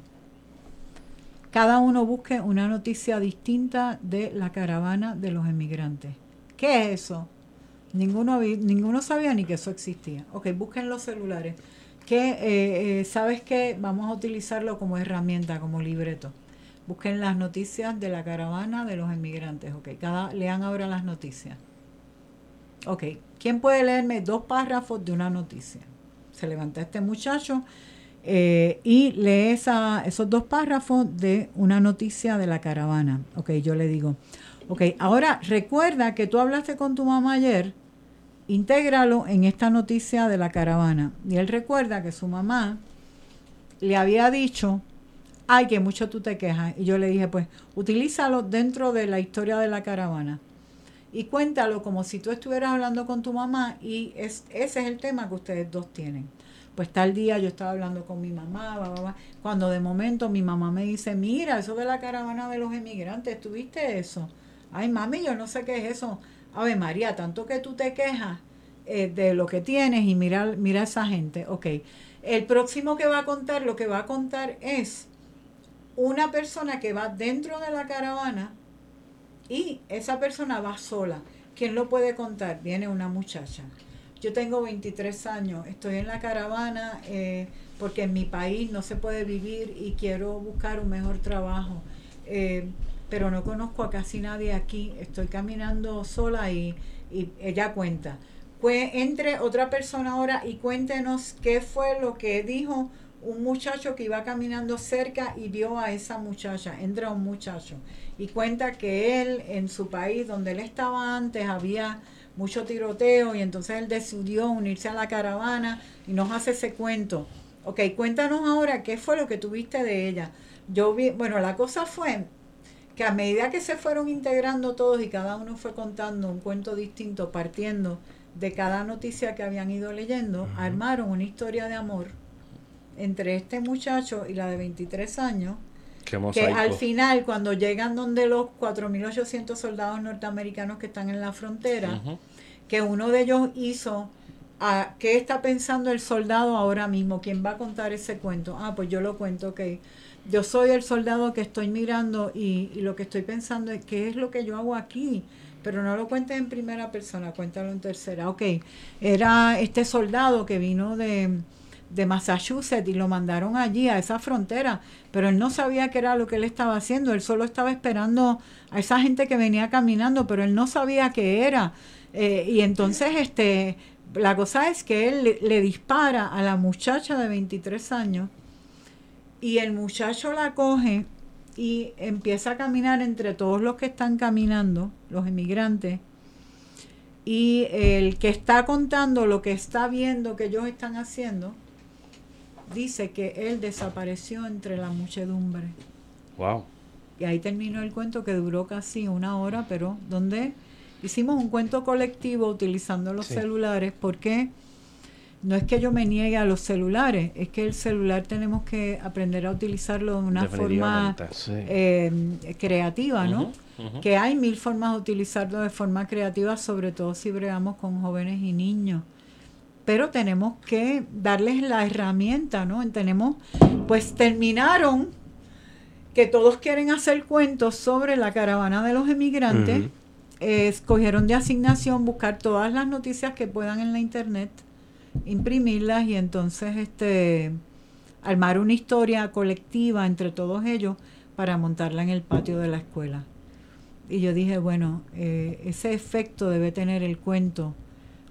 Cada uno busque una noticia distinta de la caravana de los emigrantes. ¿Qué es eso? Ninguno, ninguno sabía ni que eso existía. Ok, busquen los celulares. Eh, eh, sabes que vamos a utilizarlo como herramienta, como libreto. Busquen las noticias de la caravana de los emigrantes. Ok, cada, lean ahora las noticias. Ok, ¿quién puede leerme dos párrafos de una noticia? Se levanta este muchacho eh, y lee esa, esos dos párrafos de una noticia de la caravana. Ok, yo le digo, ok, ahora recuerda que tú hablaste con tu mamá ayer, intégralo en esta noticia de la caravana. Y él recuerda que su mamá le había dicho, ay, que mucho tú te quejas. Y yo le dije, pues, utilízalo dentro de la historia de la caravana. Y cuéntalo como si tú estuvieras hablando con tu mamá y es, ese es el tema que ustedes dos tienen. Pues tal día yo estaba hablando con mi mamá, bla, bla, bla, cuando de momento mi mamá me dice, mira, eso de la caravana de los emigrantes, ¿tuviste eso? Ay, mami, yo no sé qué es eso. Ave María, tanto que tú te quejas eh, de lo que tienes y mira, mira a esa gente. Ok, el próximo que va a contar, lo que va a contar es una persona que va dentro de la caravana y esa persona va sola. ¿Quién lo puede contar? Viene una muchacha. Yo tengo 23 años, estoy en la caravana eh, porque en mi país no se puede vivir y quiero buscar un mejor trabajo. Eh, pero no conozco a casi nadie aquí. Estoy caminando sola y, y ella cuenta. entre otra persona ahora y cuéntenos qué fue lo que dijo un muchacho que iba caminando cerca y vio a esa muchacha. Entra un muchacho y cuenta que él en su país donde él estaba antes había mucho tiroteo y entonces él decidió unirse a la caravana y nos hace ese cuento. Ok, cuéntanos ahora qué fue lo que tuviste de ella. Yo vi, bueno, la cosa fue que a medida que se fueron integrando todos y cada uno fue contando un cuento distinto, partiendo de cada noticia que habían ido leyendo, armaron una historia de amor entre este muchacho y la de 23 años, que al final, cuando llegan donde los 4.800 soldados norteamericanos que están en la frontera, que uno de ellos hizo, a, ¿qué está pensando el soldado ahora mismo? ¿Quién va a contar ese cuento? Ah, pues yo lo cuento, que yo soy el soldado que estoy mirando y, y, lo que estoy pensando es qué es lo que yo hago aquí. Pero no lo cuentes en primera persona, cuéntalo en tercera. Ok, era este soldado que vino de, de Massachusetts y lo mandaron allí a esa frontera, pero él no sabía qué era lo que él estaba haciendo, él solo estaba esperando a esa gente que venía caminando, pero él no sabía qué era. Eh, y entonces este la cosa es que él le, dispara a la muchacha de 23 años y el muchacho la coge y empieza a caminar entre todos los que están caminando, los inmigrantes, y el que está contando lo que está viendo que ellos están haciendo, dice que él desapareció entre la muchedumbre. Wow. Y ahí terminó el cuento que duró casi una hora, pero donde hicimos un cuento colectivo utilizando los celulares, porque no es que yo me niegue a los celulares, es que el celular tenemos que aprender a utilizarlo de una forma eh, creativa, ¿no? Que hay mil formas de utilizarlo de forma creativa, sobre todo si bregamos con jóvenes y niños pero tenemos que darles la herramienta, ¿no? Tenemos, pues terminaron que todos quieren hacer cuentos sobre la caravana de los emigrantes, escogieron de asignación buscar todas las noticias que puedan en la internet, imprimirlas y entonces este armar una historia colectiva entre todos ellos para montarla en el patio de la escuela. Y yo dije, bueno, eh, ese efecto debe tener el cuento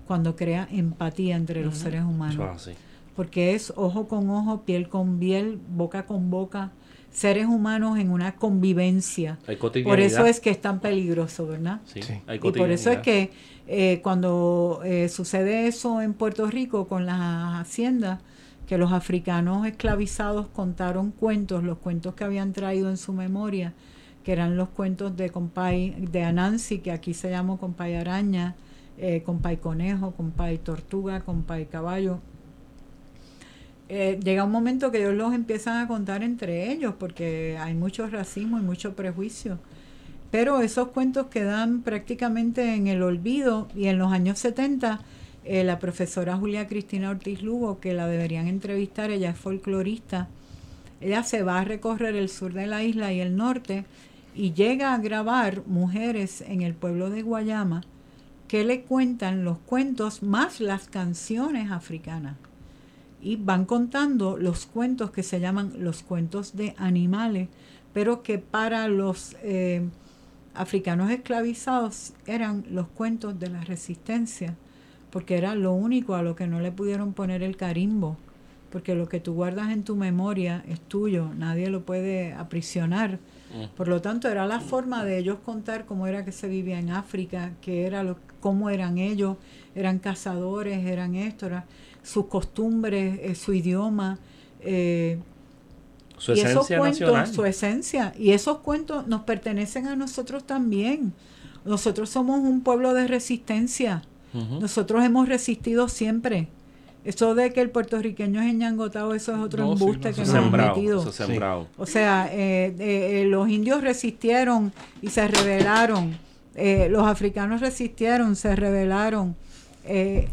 cuando crea empatía entre los seres humanos. Porque es ojo con ojo, piel con piel, boca con boca, seres humanos en una convivencia. por eso es que es tan peligroso, ¿verdad? Sí, y por eso es que eh, cuando eh, sucede eso en Puerto Rico con las haciendas, que los africanos esclavizados contaron cuentos, los cuentos que habían traído en su memoria, que eran los cuentos de Compay, de Anansi, que aquí se llamó Compay Araña, eh, compay conejo, compay tortuga, compay caballo. Eh, llega un momento que ellos los empiezan a contar entre ellos porque hay mucho racismo y mucho prejuicio. Pero esos cuentos quedan prácticamente en el olvido y en los años 70 eh, la profesora Julia Cristina Ortiz Lugo, que la deberían entrevistar, ella es folclorista, ella se va a recorrer el sur de la isla y el norte y llega a grabar mujeres en el pueblo de Guayama que le cuentan los cuentos más las canciones africanas. Y van contando los cuentos que se llaman los cuentos de animales, pero que para los eh, africanos esclavizados eran los cuentos de la resistencia, porque era lo único a lo que no le pudieron poner el carimbo, porque lo que tú guardas en tu memoria es tuyo, nadie lo puede aprisionar. Mm. Por lo tanto, era la forma de ellos contar cómo era que se vivía en África, que era lo, cómo eran ellos, eran cazadores, eran esto, sus costumbres, eh, su idioma. Eh, su y esos cuentos, su esencia. Y esos cuentos nos pertenecen a nosotros también. Nosotros somos un pueblo de resistencia. Nosotros hemos resistido siempre. Eso de que el puertorriqueño es enñangotado, eso es otro embuste que nos han metido. O sea, eh, los indios resistieron y se rebelaron eh, los africanos resistieron, se rebelaron. Eh,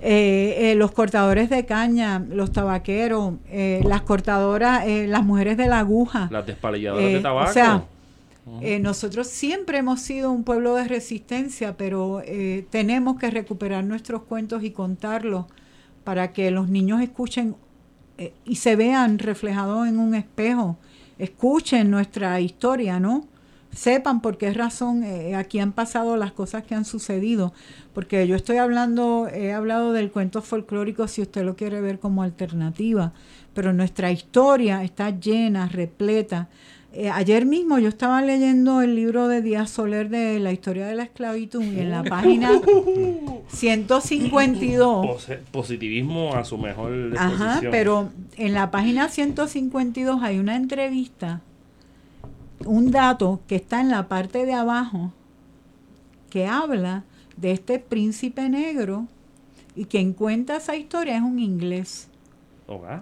eh, los cortadores de caña, los tabaqueros, las cortadoras, las mujeres de la aguja. Las despalilladoras de tabaco. O sea, nosotros siempre hemos sido un pueblo de resistencia, pero tenemos que recuperar nuestros cuentos y contarlos para que los niños escuchen y se vean reflejados en un espejo, escuchen nuestra historia, ¿no? Sepan por qué razón eh, aquí han pasado las cosas que han sucedido. Porque yo estoy hablando, he hablado del cuento folclórico si usted lo quiere ver como alternativa, pero nuestra historia está llena, repleta. Eh, ayer mismo yo estaba leyendo el libro de Díaz Soler de la historia de la esclavitud y en la página [LAUGHS] 152 positivismo a su mejor Ajá, pero en la página 152 hay una entrevista un dato que está en la parte de abajo que habla de este príncipe negro y quien cuenta esa historia es un inglés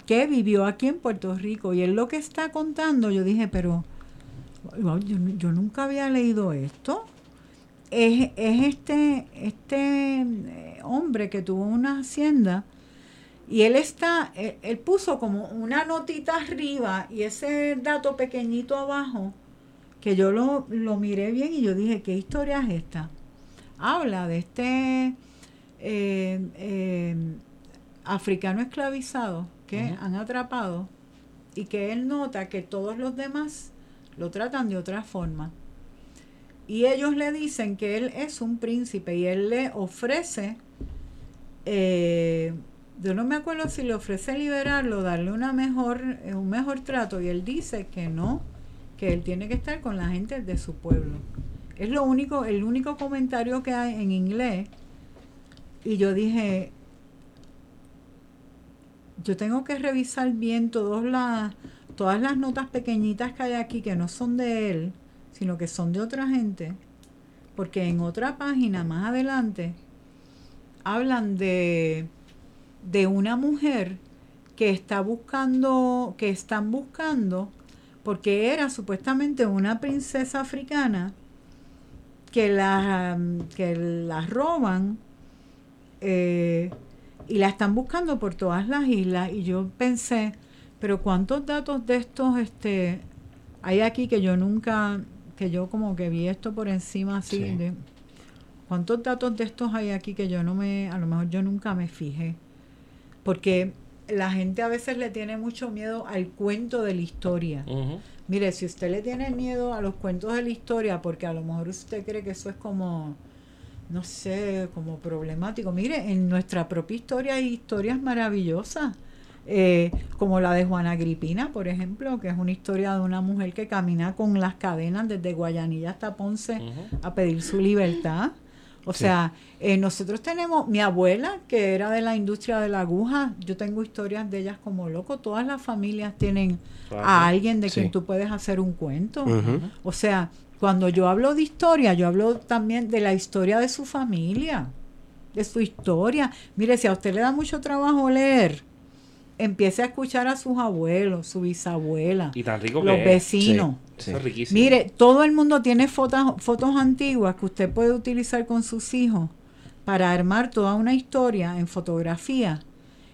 que vivió aquí en Puerto Rico. Y él lo que está contando yo dije pero yo, nunca había leído esto. Es, este este eh, hombre que tuvo una hacienda y él está él, él puso como una notita arriba y ese dato pequeñito abajo que yo lo, miré bien y yo dije, ¿qué historia es esta? Habla de este eh, eh, africano esclavizado que han atrapado y que él nota que todos los demás lo tratan de otra forma. Y ellos le dicen que él es un príncipe y él le ofrece, eh, yo no me acuerdo si le ofrece liberarlo, darle una mejor, un mejor trato y él dice que no, que él tiene que estar con la gente de su pueblo. Es lo único, el único comentario que hay en inglés. Y yo dije, yo tengo que revisar bien todas las, todas las notas pequeñitas que hay aquí que no son de él, sino que son de otra gente. Porque en otra página más adelante hablan de, de una mujer que está buscando, que están buscando porque era supuestamente una princesa africana que la, que la roban eh, y la están buscando por todas las islas y yo pensé, pero cuántos datos de estos este hay aquí que yo nunca, que yo como que vi esto por encima así de cuántos datos de estos hay aquí que yo no me, a lo mejor yo nunca me fijé. Porque la gente a veces le tiene mucho miedo al cuento de la historia. Mire, si usted le tiene miedo a los cuentos de la historia, porque a lo mejor usted cree que eso es como, no sé, como problemático. Mire, en nuestra propia historia hay historias maravillosas. Eh, como la de Juana Agripina, por ejemplo, que es una historia de una mujer que camina con las cadenas desde Guayanilla hasta Ponce a pedir su libertad. O sea, eh, nosotros tenemos, mi abuela, que era de la industria de la aguja, yo tengo historias de ellas como loco, todas las familias tienen a alguien de quien tú puedes hacer un cuento. O sea, cuando yo hablo de historia, yo hablo también de la historia de su familia, de su historia. Mire, si a usted le da mucho trabajo leer, empiece a escuchar a sus abuelos, su bisabuela, los vecinos. Mire, todo el mundo tiene fotos, fotos antiguas que usted puede utilizar con sus hijos para armar toda una historia en fotografía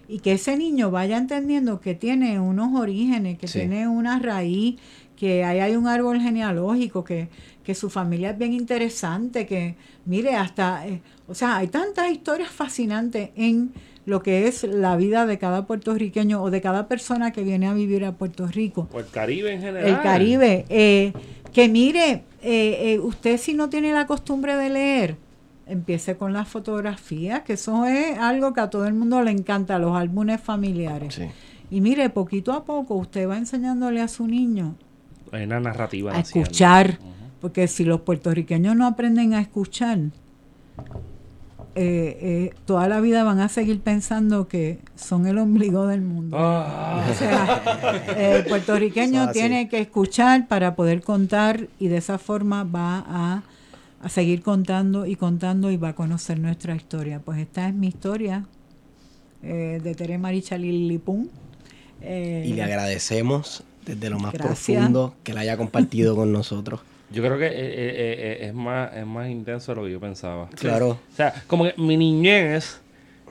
y que ese niño vaya entendiendo que tiene unos orígenes, que tiene una raíz, que ahí hay un árbol genealógico, que, que su familia es bien interesante, que mire, hasta, eh, o sea, hay tantas historias fascinantes en lo que es la vida de cada puertorriqueño o de cada persona que viene a vivir a Puerto Rico. O el Caribe en general. El Caribe. Eh, que mire, eh, eh, usted si no tiene la costumbre de leer, empiece con las fotografías, que eso es algo que a todo el mundo le encanta, los álbumes familiares. Y mire, poquito a poco usted va enseñándole a su niño Hay una narrativa a escuchar, porque si los puertorriqueños no aprenden a escuchar, eh, eh, toda la vida van a seguir pensando que son el ombligo del mundo. Ah. O sea, el puertorriqueño tiene que escuchar para poder contar y de esa forma va a, seguir contando y contando y va a conocer nuestra historia. Pues esta es mi historia eh, de Tere Marichalil Lipún. y le agradecemos desde lo más profundo que la haya compartido con nosotros. Yo creo que eh, eh, eh, es, más, es más intenso de lo que yo pensaba. Claro. O sea, como que mi niñez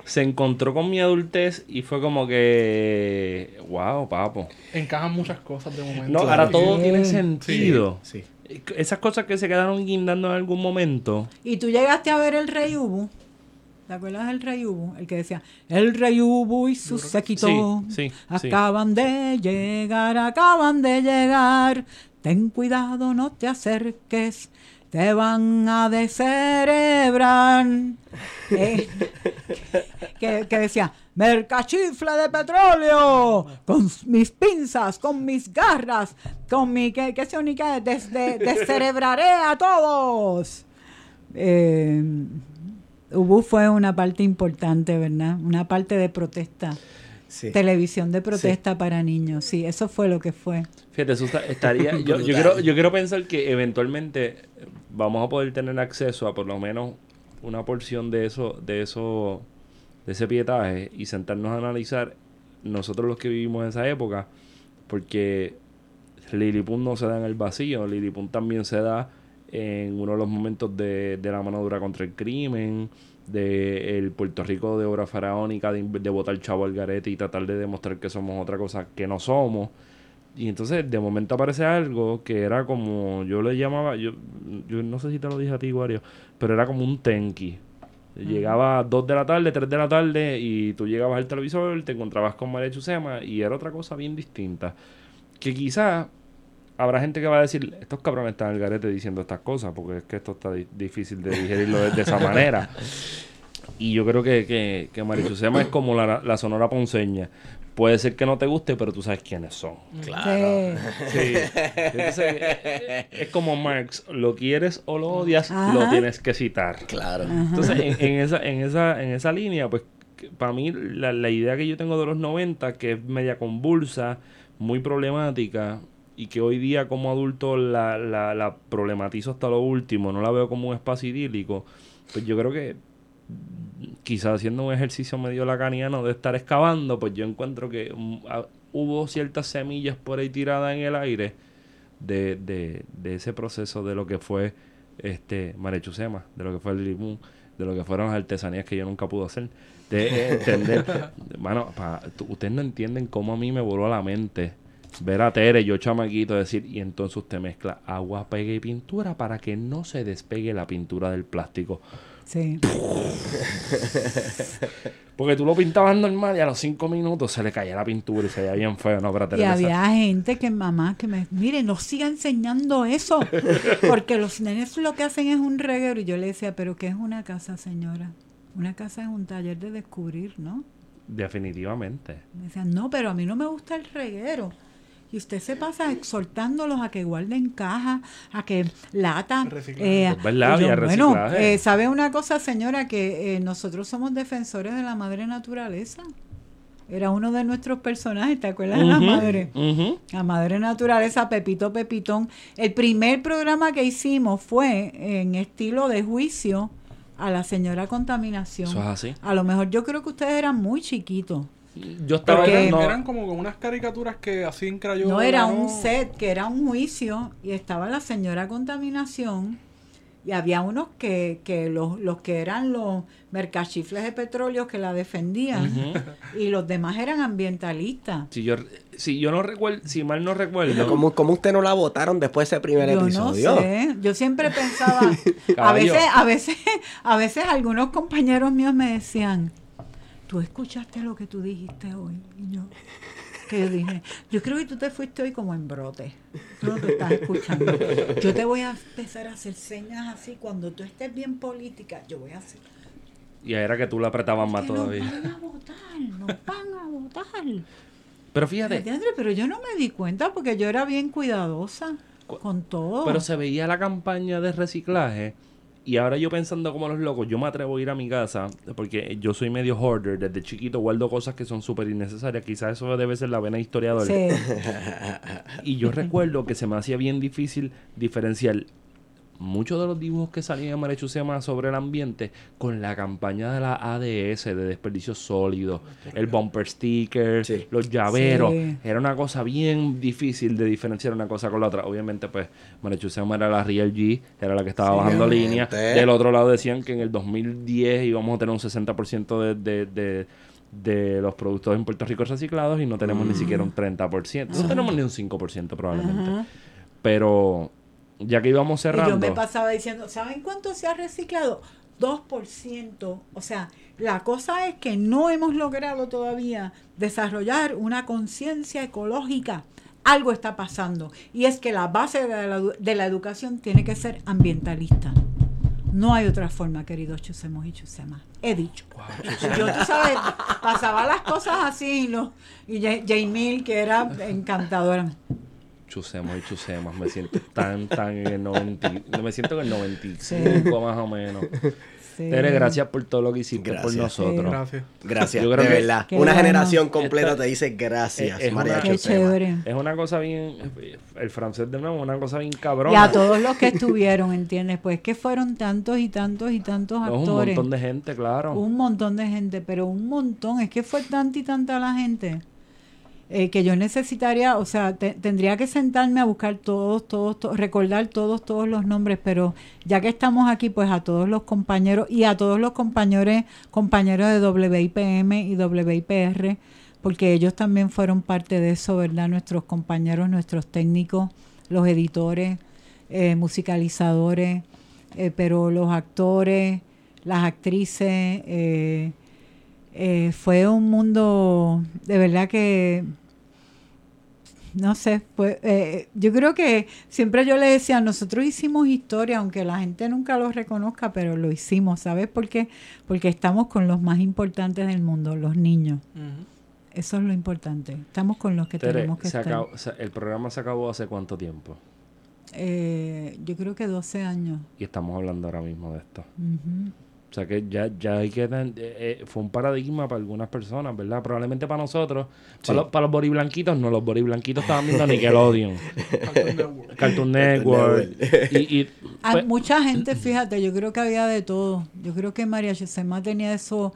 se encontró con mi adultez y fue como que, wow, papo. Encajan muchas cosas de momento. No, ahora todo tiene sentido. Sí, Esas cosas que se quedaron guindando en algún momento. ¿Y tú llegaste a ver el Rey Ubu? ¿Te acuerdas del Rey Ubu? El que decía, el Rey Ubu y su séquito acaban de llegar, acaban de llegar ten cuidado, no te acerques, te van a descerebrar. Eh, que, decía, mercachifle de petróleo, con mis pinzas, con mis garras, con mi, que, que se única, desde, descerebraré a todos. Eh, Ubu fue una parte importante, ¿verdad? Una parte de protesta. Sí. Televisión de protesta para niños, sí, eso fue lo que fue. Fíjate, eso está- estaría. [LAUGHS] yo, quiero, yo quiero pensar que eventualmente vamos a poder tener acceso a por lo menos una porción de eso, de eso, de ese pietaje y sentarnos a analizar nosotros los que vivimos en esa época, porque Lilliput no se da en el vacío, Lilliput también se da en uno de los momentos de, de la mano dura contra el crimen, de el Puerto Rico de obra faraónica, de, de botar chavo al garete y tratar de demostrar que somos otra cosa que no somos. Y entonces de momento aparece algo que era como, yo le llamaba, yo, yo no sé si te lo dije a ti, Wario, pero era como un tenki. Llegaba a 2 de la tarde, 3 de la tarde y tú llegabas al televisor, te encontrabas con María Chusema y era otra cosa bien distinta. Que quizás habrá gente que va a decir, estos cabrones están al garete diciendo estas cosas porque es que esto está di- difícil de digerirlo de, de esa manera. [LAUGHS] Y yo creo que, que, que es como la, la sonora ponceña. Puede ser que no te guste, pero tú sabes quiénes son. Claro. Sí. Entonces, es como Marx, lo quieres o lo odias, Ajá. lo tienes que citar. Claro. Entonces, en, en esa, en, esa, en esa línea, pues, para mí, la, la idea que yo tengo de los 90, que es media convulsa, muy problemática, y que hoy día como adulto la, la, la problematizo hasta lo último, no la veo como un espacio idílico, pues yo creo que quizás haciendo un ejercicio medio lacaniano de estar excavando, pues yo encuentro que mm, hubo ciertas semillas por ahí tiradas en el aire de, de, de ese proceso de lo que fue este Marechusema, de lo que fue el Lilimun, de lo que fueron las artesanías que yo nunca pude hacer. De [LAUGHS] entender, bueno, pa- ustedes no entienden cómo a mí me voló a la mente ver a Tere, yo chamaquito, decir, y entonces usted mezcla agua, pegue y pintura para que no se despegue la pintura del plástico. Sí. [LAUGHS] Porque tú lo pintabas normal y a los cinco minutos se le caía la pintura y se veía bien feo, ¿no? Pero Y había gente que, mamá, que me, mire, no siga enseñando eso, [LAUGHS] porque los nenes lo que hacen es un reguero. Y yo le decía, pero ¿qué es una casa, señora? Una casa es un taller de descubrir, ¿no? Definitivamente. Me decían, no, pero a mí no me gusta el reguero. Y usted se pasa exhortándolos a que guarden cajas, a que lata. Reciclaje. Es verdad, y yo, había bueno, eh, ¿sabe una cosa, señora? Que eh, nosotros somos defensores de la madre naturaleza. Era uno de nuestros personajes, ¿te acuerdas de la madre? La madre naturaleza, Pepito Pepitón. El primer programa que hicimos fue en estilo de juicio a la señora contaminación. Eso es así. A lo mejor yo creo que ustedes eran muy chiquitos. Yo estaba Porque- Eran, no, eran como con unas caricaturas que así en crayola. No era un set, que era un juicio y estaba la señora contaminación y había unos que, que los, los que eran los mercachifles de petróleo que la defendían y los demás eran ambientalistas. si yo si yo no recuerdo, si mal no recuerdo, ¿Cómo, cómo usted no la votaron después de ese primer Yo episodio? no sé, yo siempre pensaba, [LAUGHS] a veces, a veces, a veces algunos compañeros míos me decían, tú escuchaste lo que tú dijiste hoy, y yo, que yo dije, yo creo que tú te fuiste hoy como en brote, tú no te estás escuchando, yo te voy a empezar a hacer señas así, cuando tú estés bien política, yo voy a hacer, y era que tú la apretabas más que nos todavía. van a votar, nos van a votar. Pero fíjate, pero yo no me di cuenta porque yo era bien cuidadosa Cu- con todo. pero se veía la campaña de reciclaje y ahora yo pensando como los locos, yo me atrevo a ir a mi casa porque yo soy medio hoarder, desde chiquito guardo cosas que son súper innecesarias, quizás eso debe ser la vena historiador. Sí. [LAUGHS] Y yo recuerdo que se me hacía bien difícil diferenciar muchos de los dibujos que salían en Marechusema sobre el ambiente con la campaña de la ADS, de desperdicio sólido, el bumper sticker, Sí. los llaveros. Sí. Era una cosa bien difícil de diferenciar una cosa con la otra. Obviamente, pues, Marechusema era la Real G, era la que estaba Sí, bajando obviamente. línea. Del otro lado decían que en el 2010 íbamos a tener un 60% de... de, de de los productos en Puerto Rico reciclados y no tenemos ni siquiera un 30%. No tenemos ni un 5% probablemente. Ajá. Pero ya que íbamos Y cerrando, yo me pasaba diciendo, ¿saben cuánto se ha reciclado? 2%. O sea, la cosa es que no hemos logrado todavía desarrollar una conciencia ecológica algo está pasando. Y es que la base de la, de la educación tiene que ser ambientalista. No hay otra forma, queridos chusemos y chusemas. He dicho. Yo, tú sabes, pasaba las cosas así y, lo, y Ja- Jaimil, que era encantadora. Chusemos y chusemos. Me siento tan, tan en el 90. Me siento en el 95 más o menos. Sí. Tere, gracias por todo lo que hiciste por nosotros. Gracias. Gracias, Yo creo de que- verdad. Una bueno. generación completa Esta- te dice gracias, es- es María una- Qué Chusema. chévere. Es una cosa bien. El francés de nuevo, una cosa bien Y cabrona. a todos los que estuvieron, ¿entiendes? Pues que fueron tantos y tantos y tantos Es un actores. montón de gente, claro. Un montón de gente, pero un montón. Es que fue tanta y tanta la gente eh, que yo necesitaría, o sea, te- tendría que sentarme a buscar todos, todos, to- recordar todos, todos los nombres, pero ya que estamos aquí, pues a todos los compañeros y a todos los compañeros, compañeros de WIPM y WIPR, porque ellos también fueron parte de eso, ¿verdad? Nuestros compañeros, nuestros técnicos, los editores, eh, musicalizadores, eh, pero los actores, las actrices, eh, fue un mundo de verdad que no sé, pues eh, yo creo que siempre yo le decía, nosotros hicimos historia, aunque la gente nunca lo reconozca, pero lo hicimos, ¿sabes por qué? Porque estamos con los más importantes del mundo, los niños. Eso es lo importante. Estamos con los que Tere, tenemos que se estar. acabó- se- el programa se acabó hace cuánto tiempo. Eh, yo creo que 12 años. Y estamos hablando ahora mismo de esto. Ujú. O sea que ya, ya hay que... ten- eh, eh, fue un paradigma para algunas personas, ¿verdad? Probablemente para nosotros. Sí. Para, los, para los boriblanquitos, no. Los boriblanquitos estaban viendo Nickelodeon. [LAUGHS] Cartoon Network. Cartoon Network. y, y, A [LAUGHS] pues, mucha gente, fíjate, yo creo que había de todo. Yo creo que María Chesema tenía eso,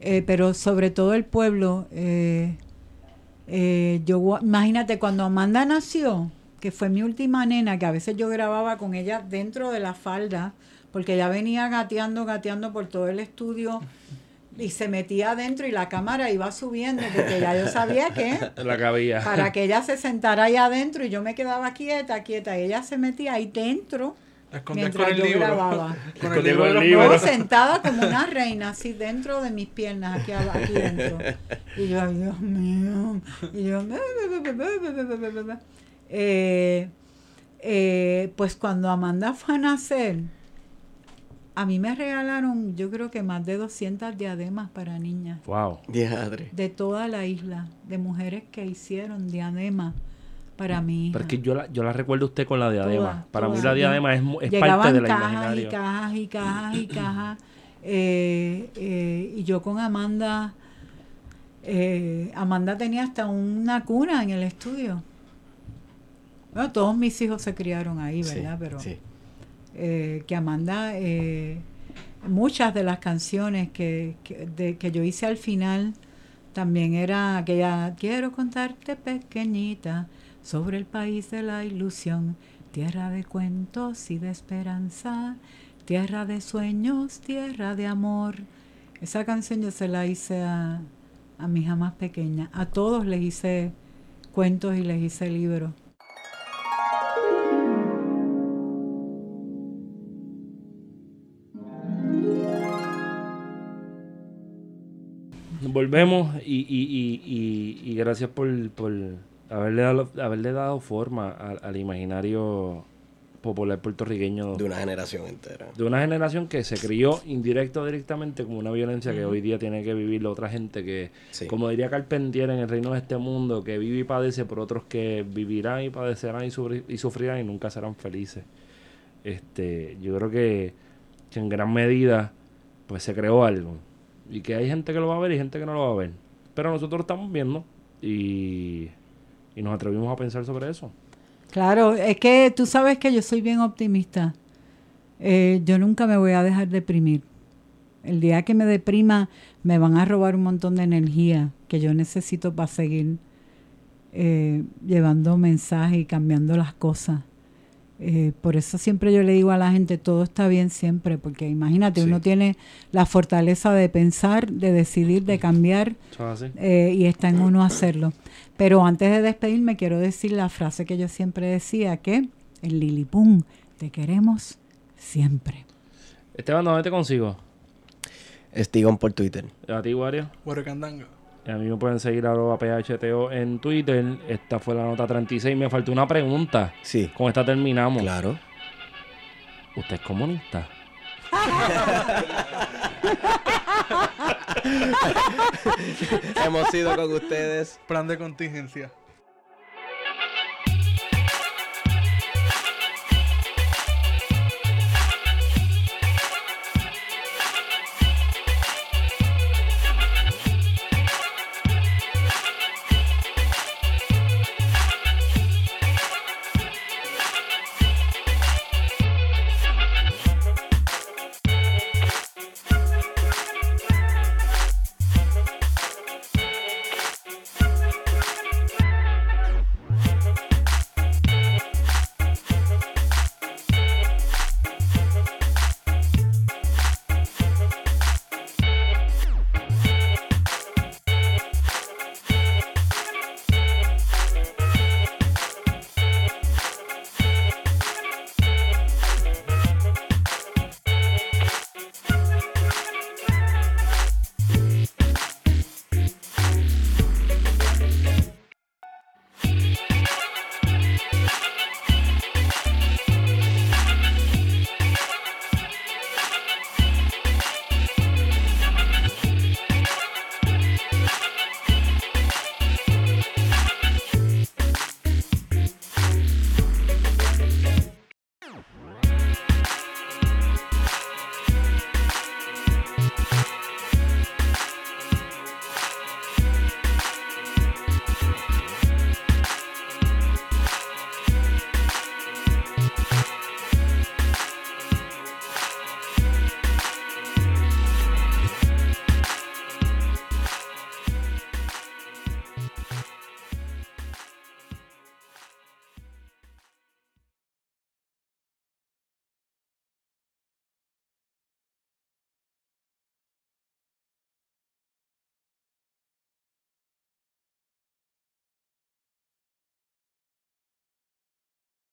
eh, pero sobre todo el pueblo. eh, eh, yo Imagínate, cuando Amanda nació, que fue mi última nena, que a veces yo grababa con ella dentro de la falda, porque ya venía gateando, gateando por todo el estudio y se metía adentro y la cámara iba subiendo porque ya yo sabía que [LAUGHS] la cabía. para que ella se sentara ahí adentro y yo me quedaba quieta, quieta, y ella se metía ahí dentro mientras con yo libro. grababa. [LAUGHS] Con el libro, el libro. Sentada como una reina, así dentro de mis piernas, aquí, aquí dentro. Y yo, Dios mío. Y yo, eh, eh, pues cuando Amanda fue a nacer, a mí me regalaron, yo creo que más de 200 diademas para niñas Wow. Diadre. de toda la isla, de mujeres que hicieron diademas para mi hija. Pero es que yo la, yo la recuerdo a usted con la diadema. Todas, Para mí la diadema es, es Llegaban parte del cajas imaginario. y cajas y cajas y cajas. eh, eh, y yo con Amanda, eh, Amanda tenía hasta una cuna en el estudio. Bueno, todos mis hijos se criaron ahí, Sí, ¿verdad? Pero sí. Eh, que Amanda, eh, muchas de las canciones que, que, yo hice al final también era aquella, quiero contarte pequeñita sobre el país de la ilusión, tierra de cuentos y de esperanza, tierra de sueños, tierra de amor. Esa canción yo se la hice a, a mi hija más pequeña, a todos les hice cuentos y les hice libros. Volvemos y, y, y, y, y gracias por, por haberle, dado, haberle dado forma al, al imaginario popular puertorriqueño De una generación entera. de una generación que se crió indirecto o directamente como una violencia que hoy día tiene que vivir la otra gente que, Sí. como diría Carpentier en el reino de este mundo, que vive y padece por otros que vivirán y padecerán y, sufri- y sufrirán y nunca serán felices. Este, yo creo que, que en gran medida pues se creó algo y que hay gente que lo va a ver y gente que no lo va a ver. Pero nosotros lo estamos viendo y, y nos atrevimos a pensar sobre eso. Claro, es que tú sabes que yo soy bien optimista. Eh, yo nunca me voy a dejar deprimir. El día que me deprima me van a robar un montón de energía que yo necesito para seguir eh, llevando mensajes y cambiando las cosas. Eh, por eso siempre yo le digo a la gente, todo está bien siempre, porque imagínate, Sí. uno tiene la fortaleza de pensar, de decidir, de cambiar ¿Eso es así? eh, y está en uno hacerlo. Pero antes de despedirme, quiero decir la frase que yo siempre decía, que en Lilipum te queremos siempre. Esteban, ¿dónde te consigo? Estigón por Twitter. ¿A ti, Wario? Huercandanga. Y a mí me pueden seguir arroba PHTO en Twitter. Esta fue la nota 36. Me faltó una pregunta. Sí. Con esta terminamos. Claro. ¿Usted es comunista? Hemos sido con ustedes. Plan de contingencia.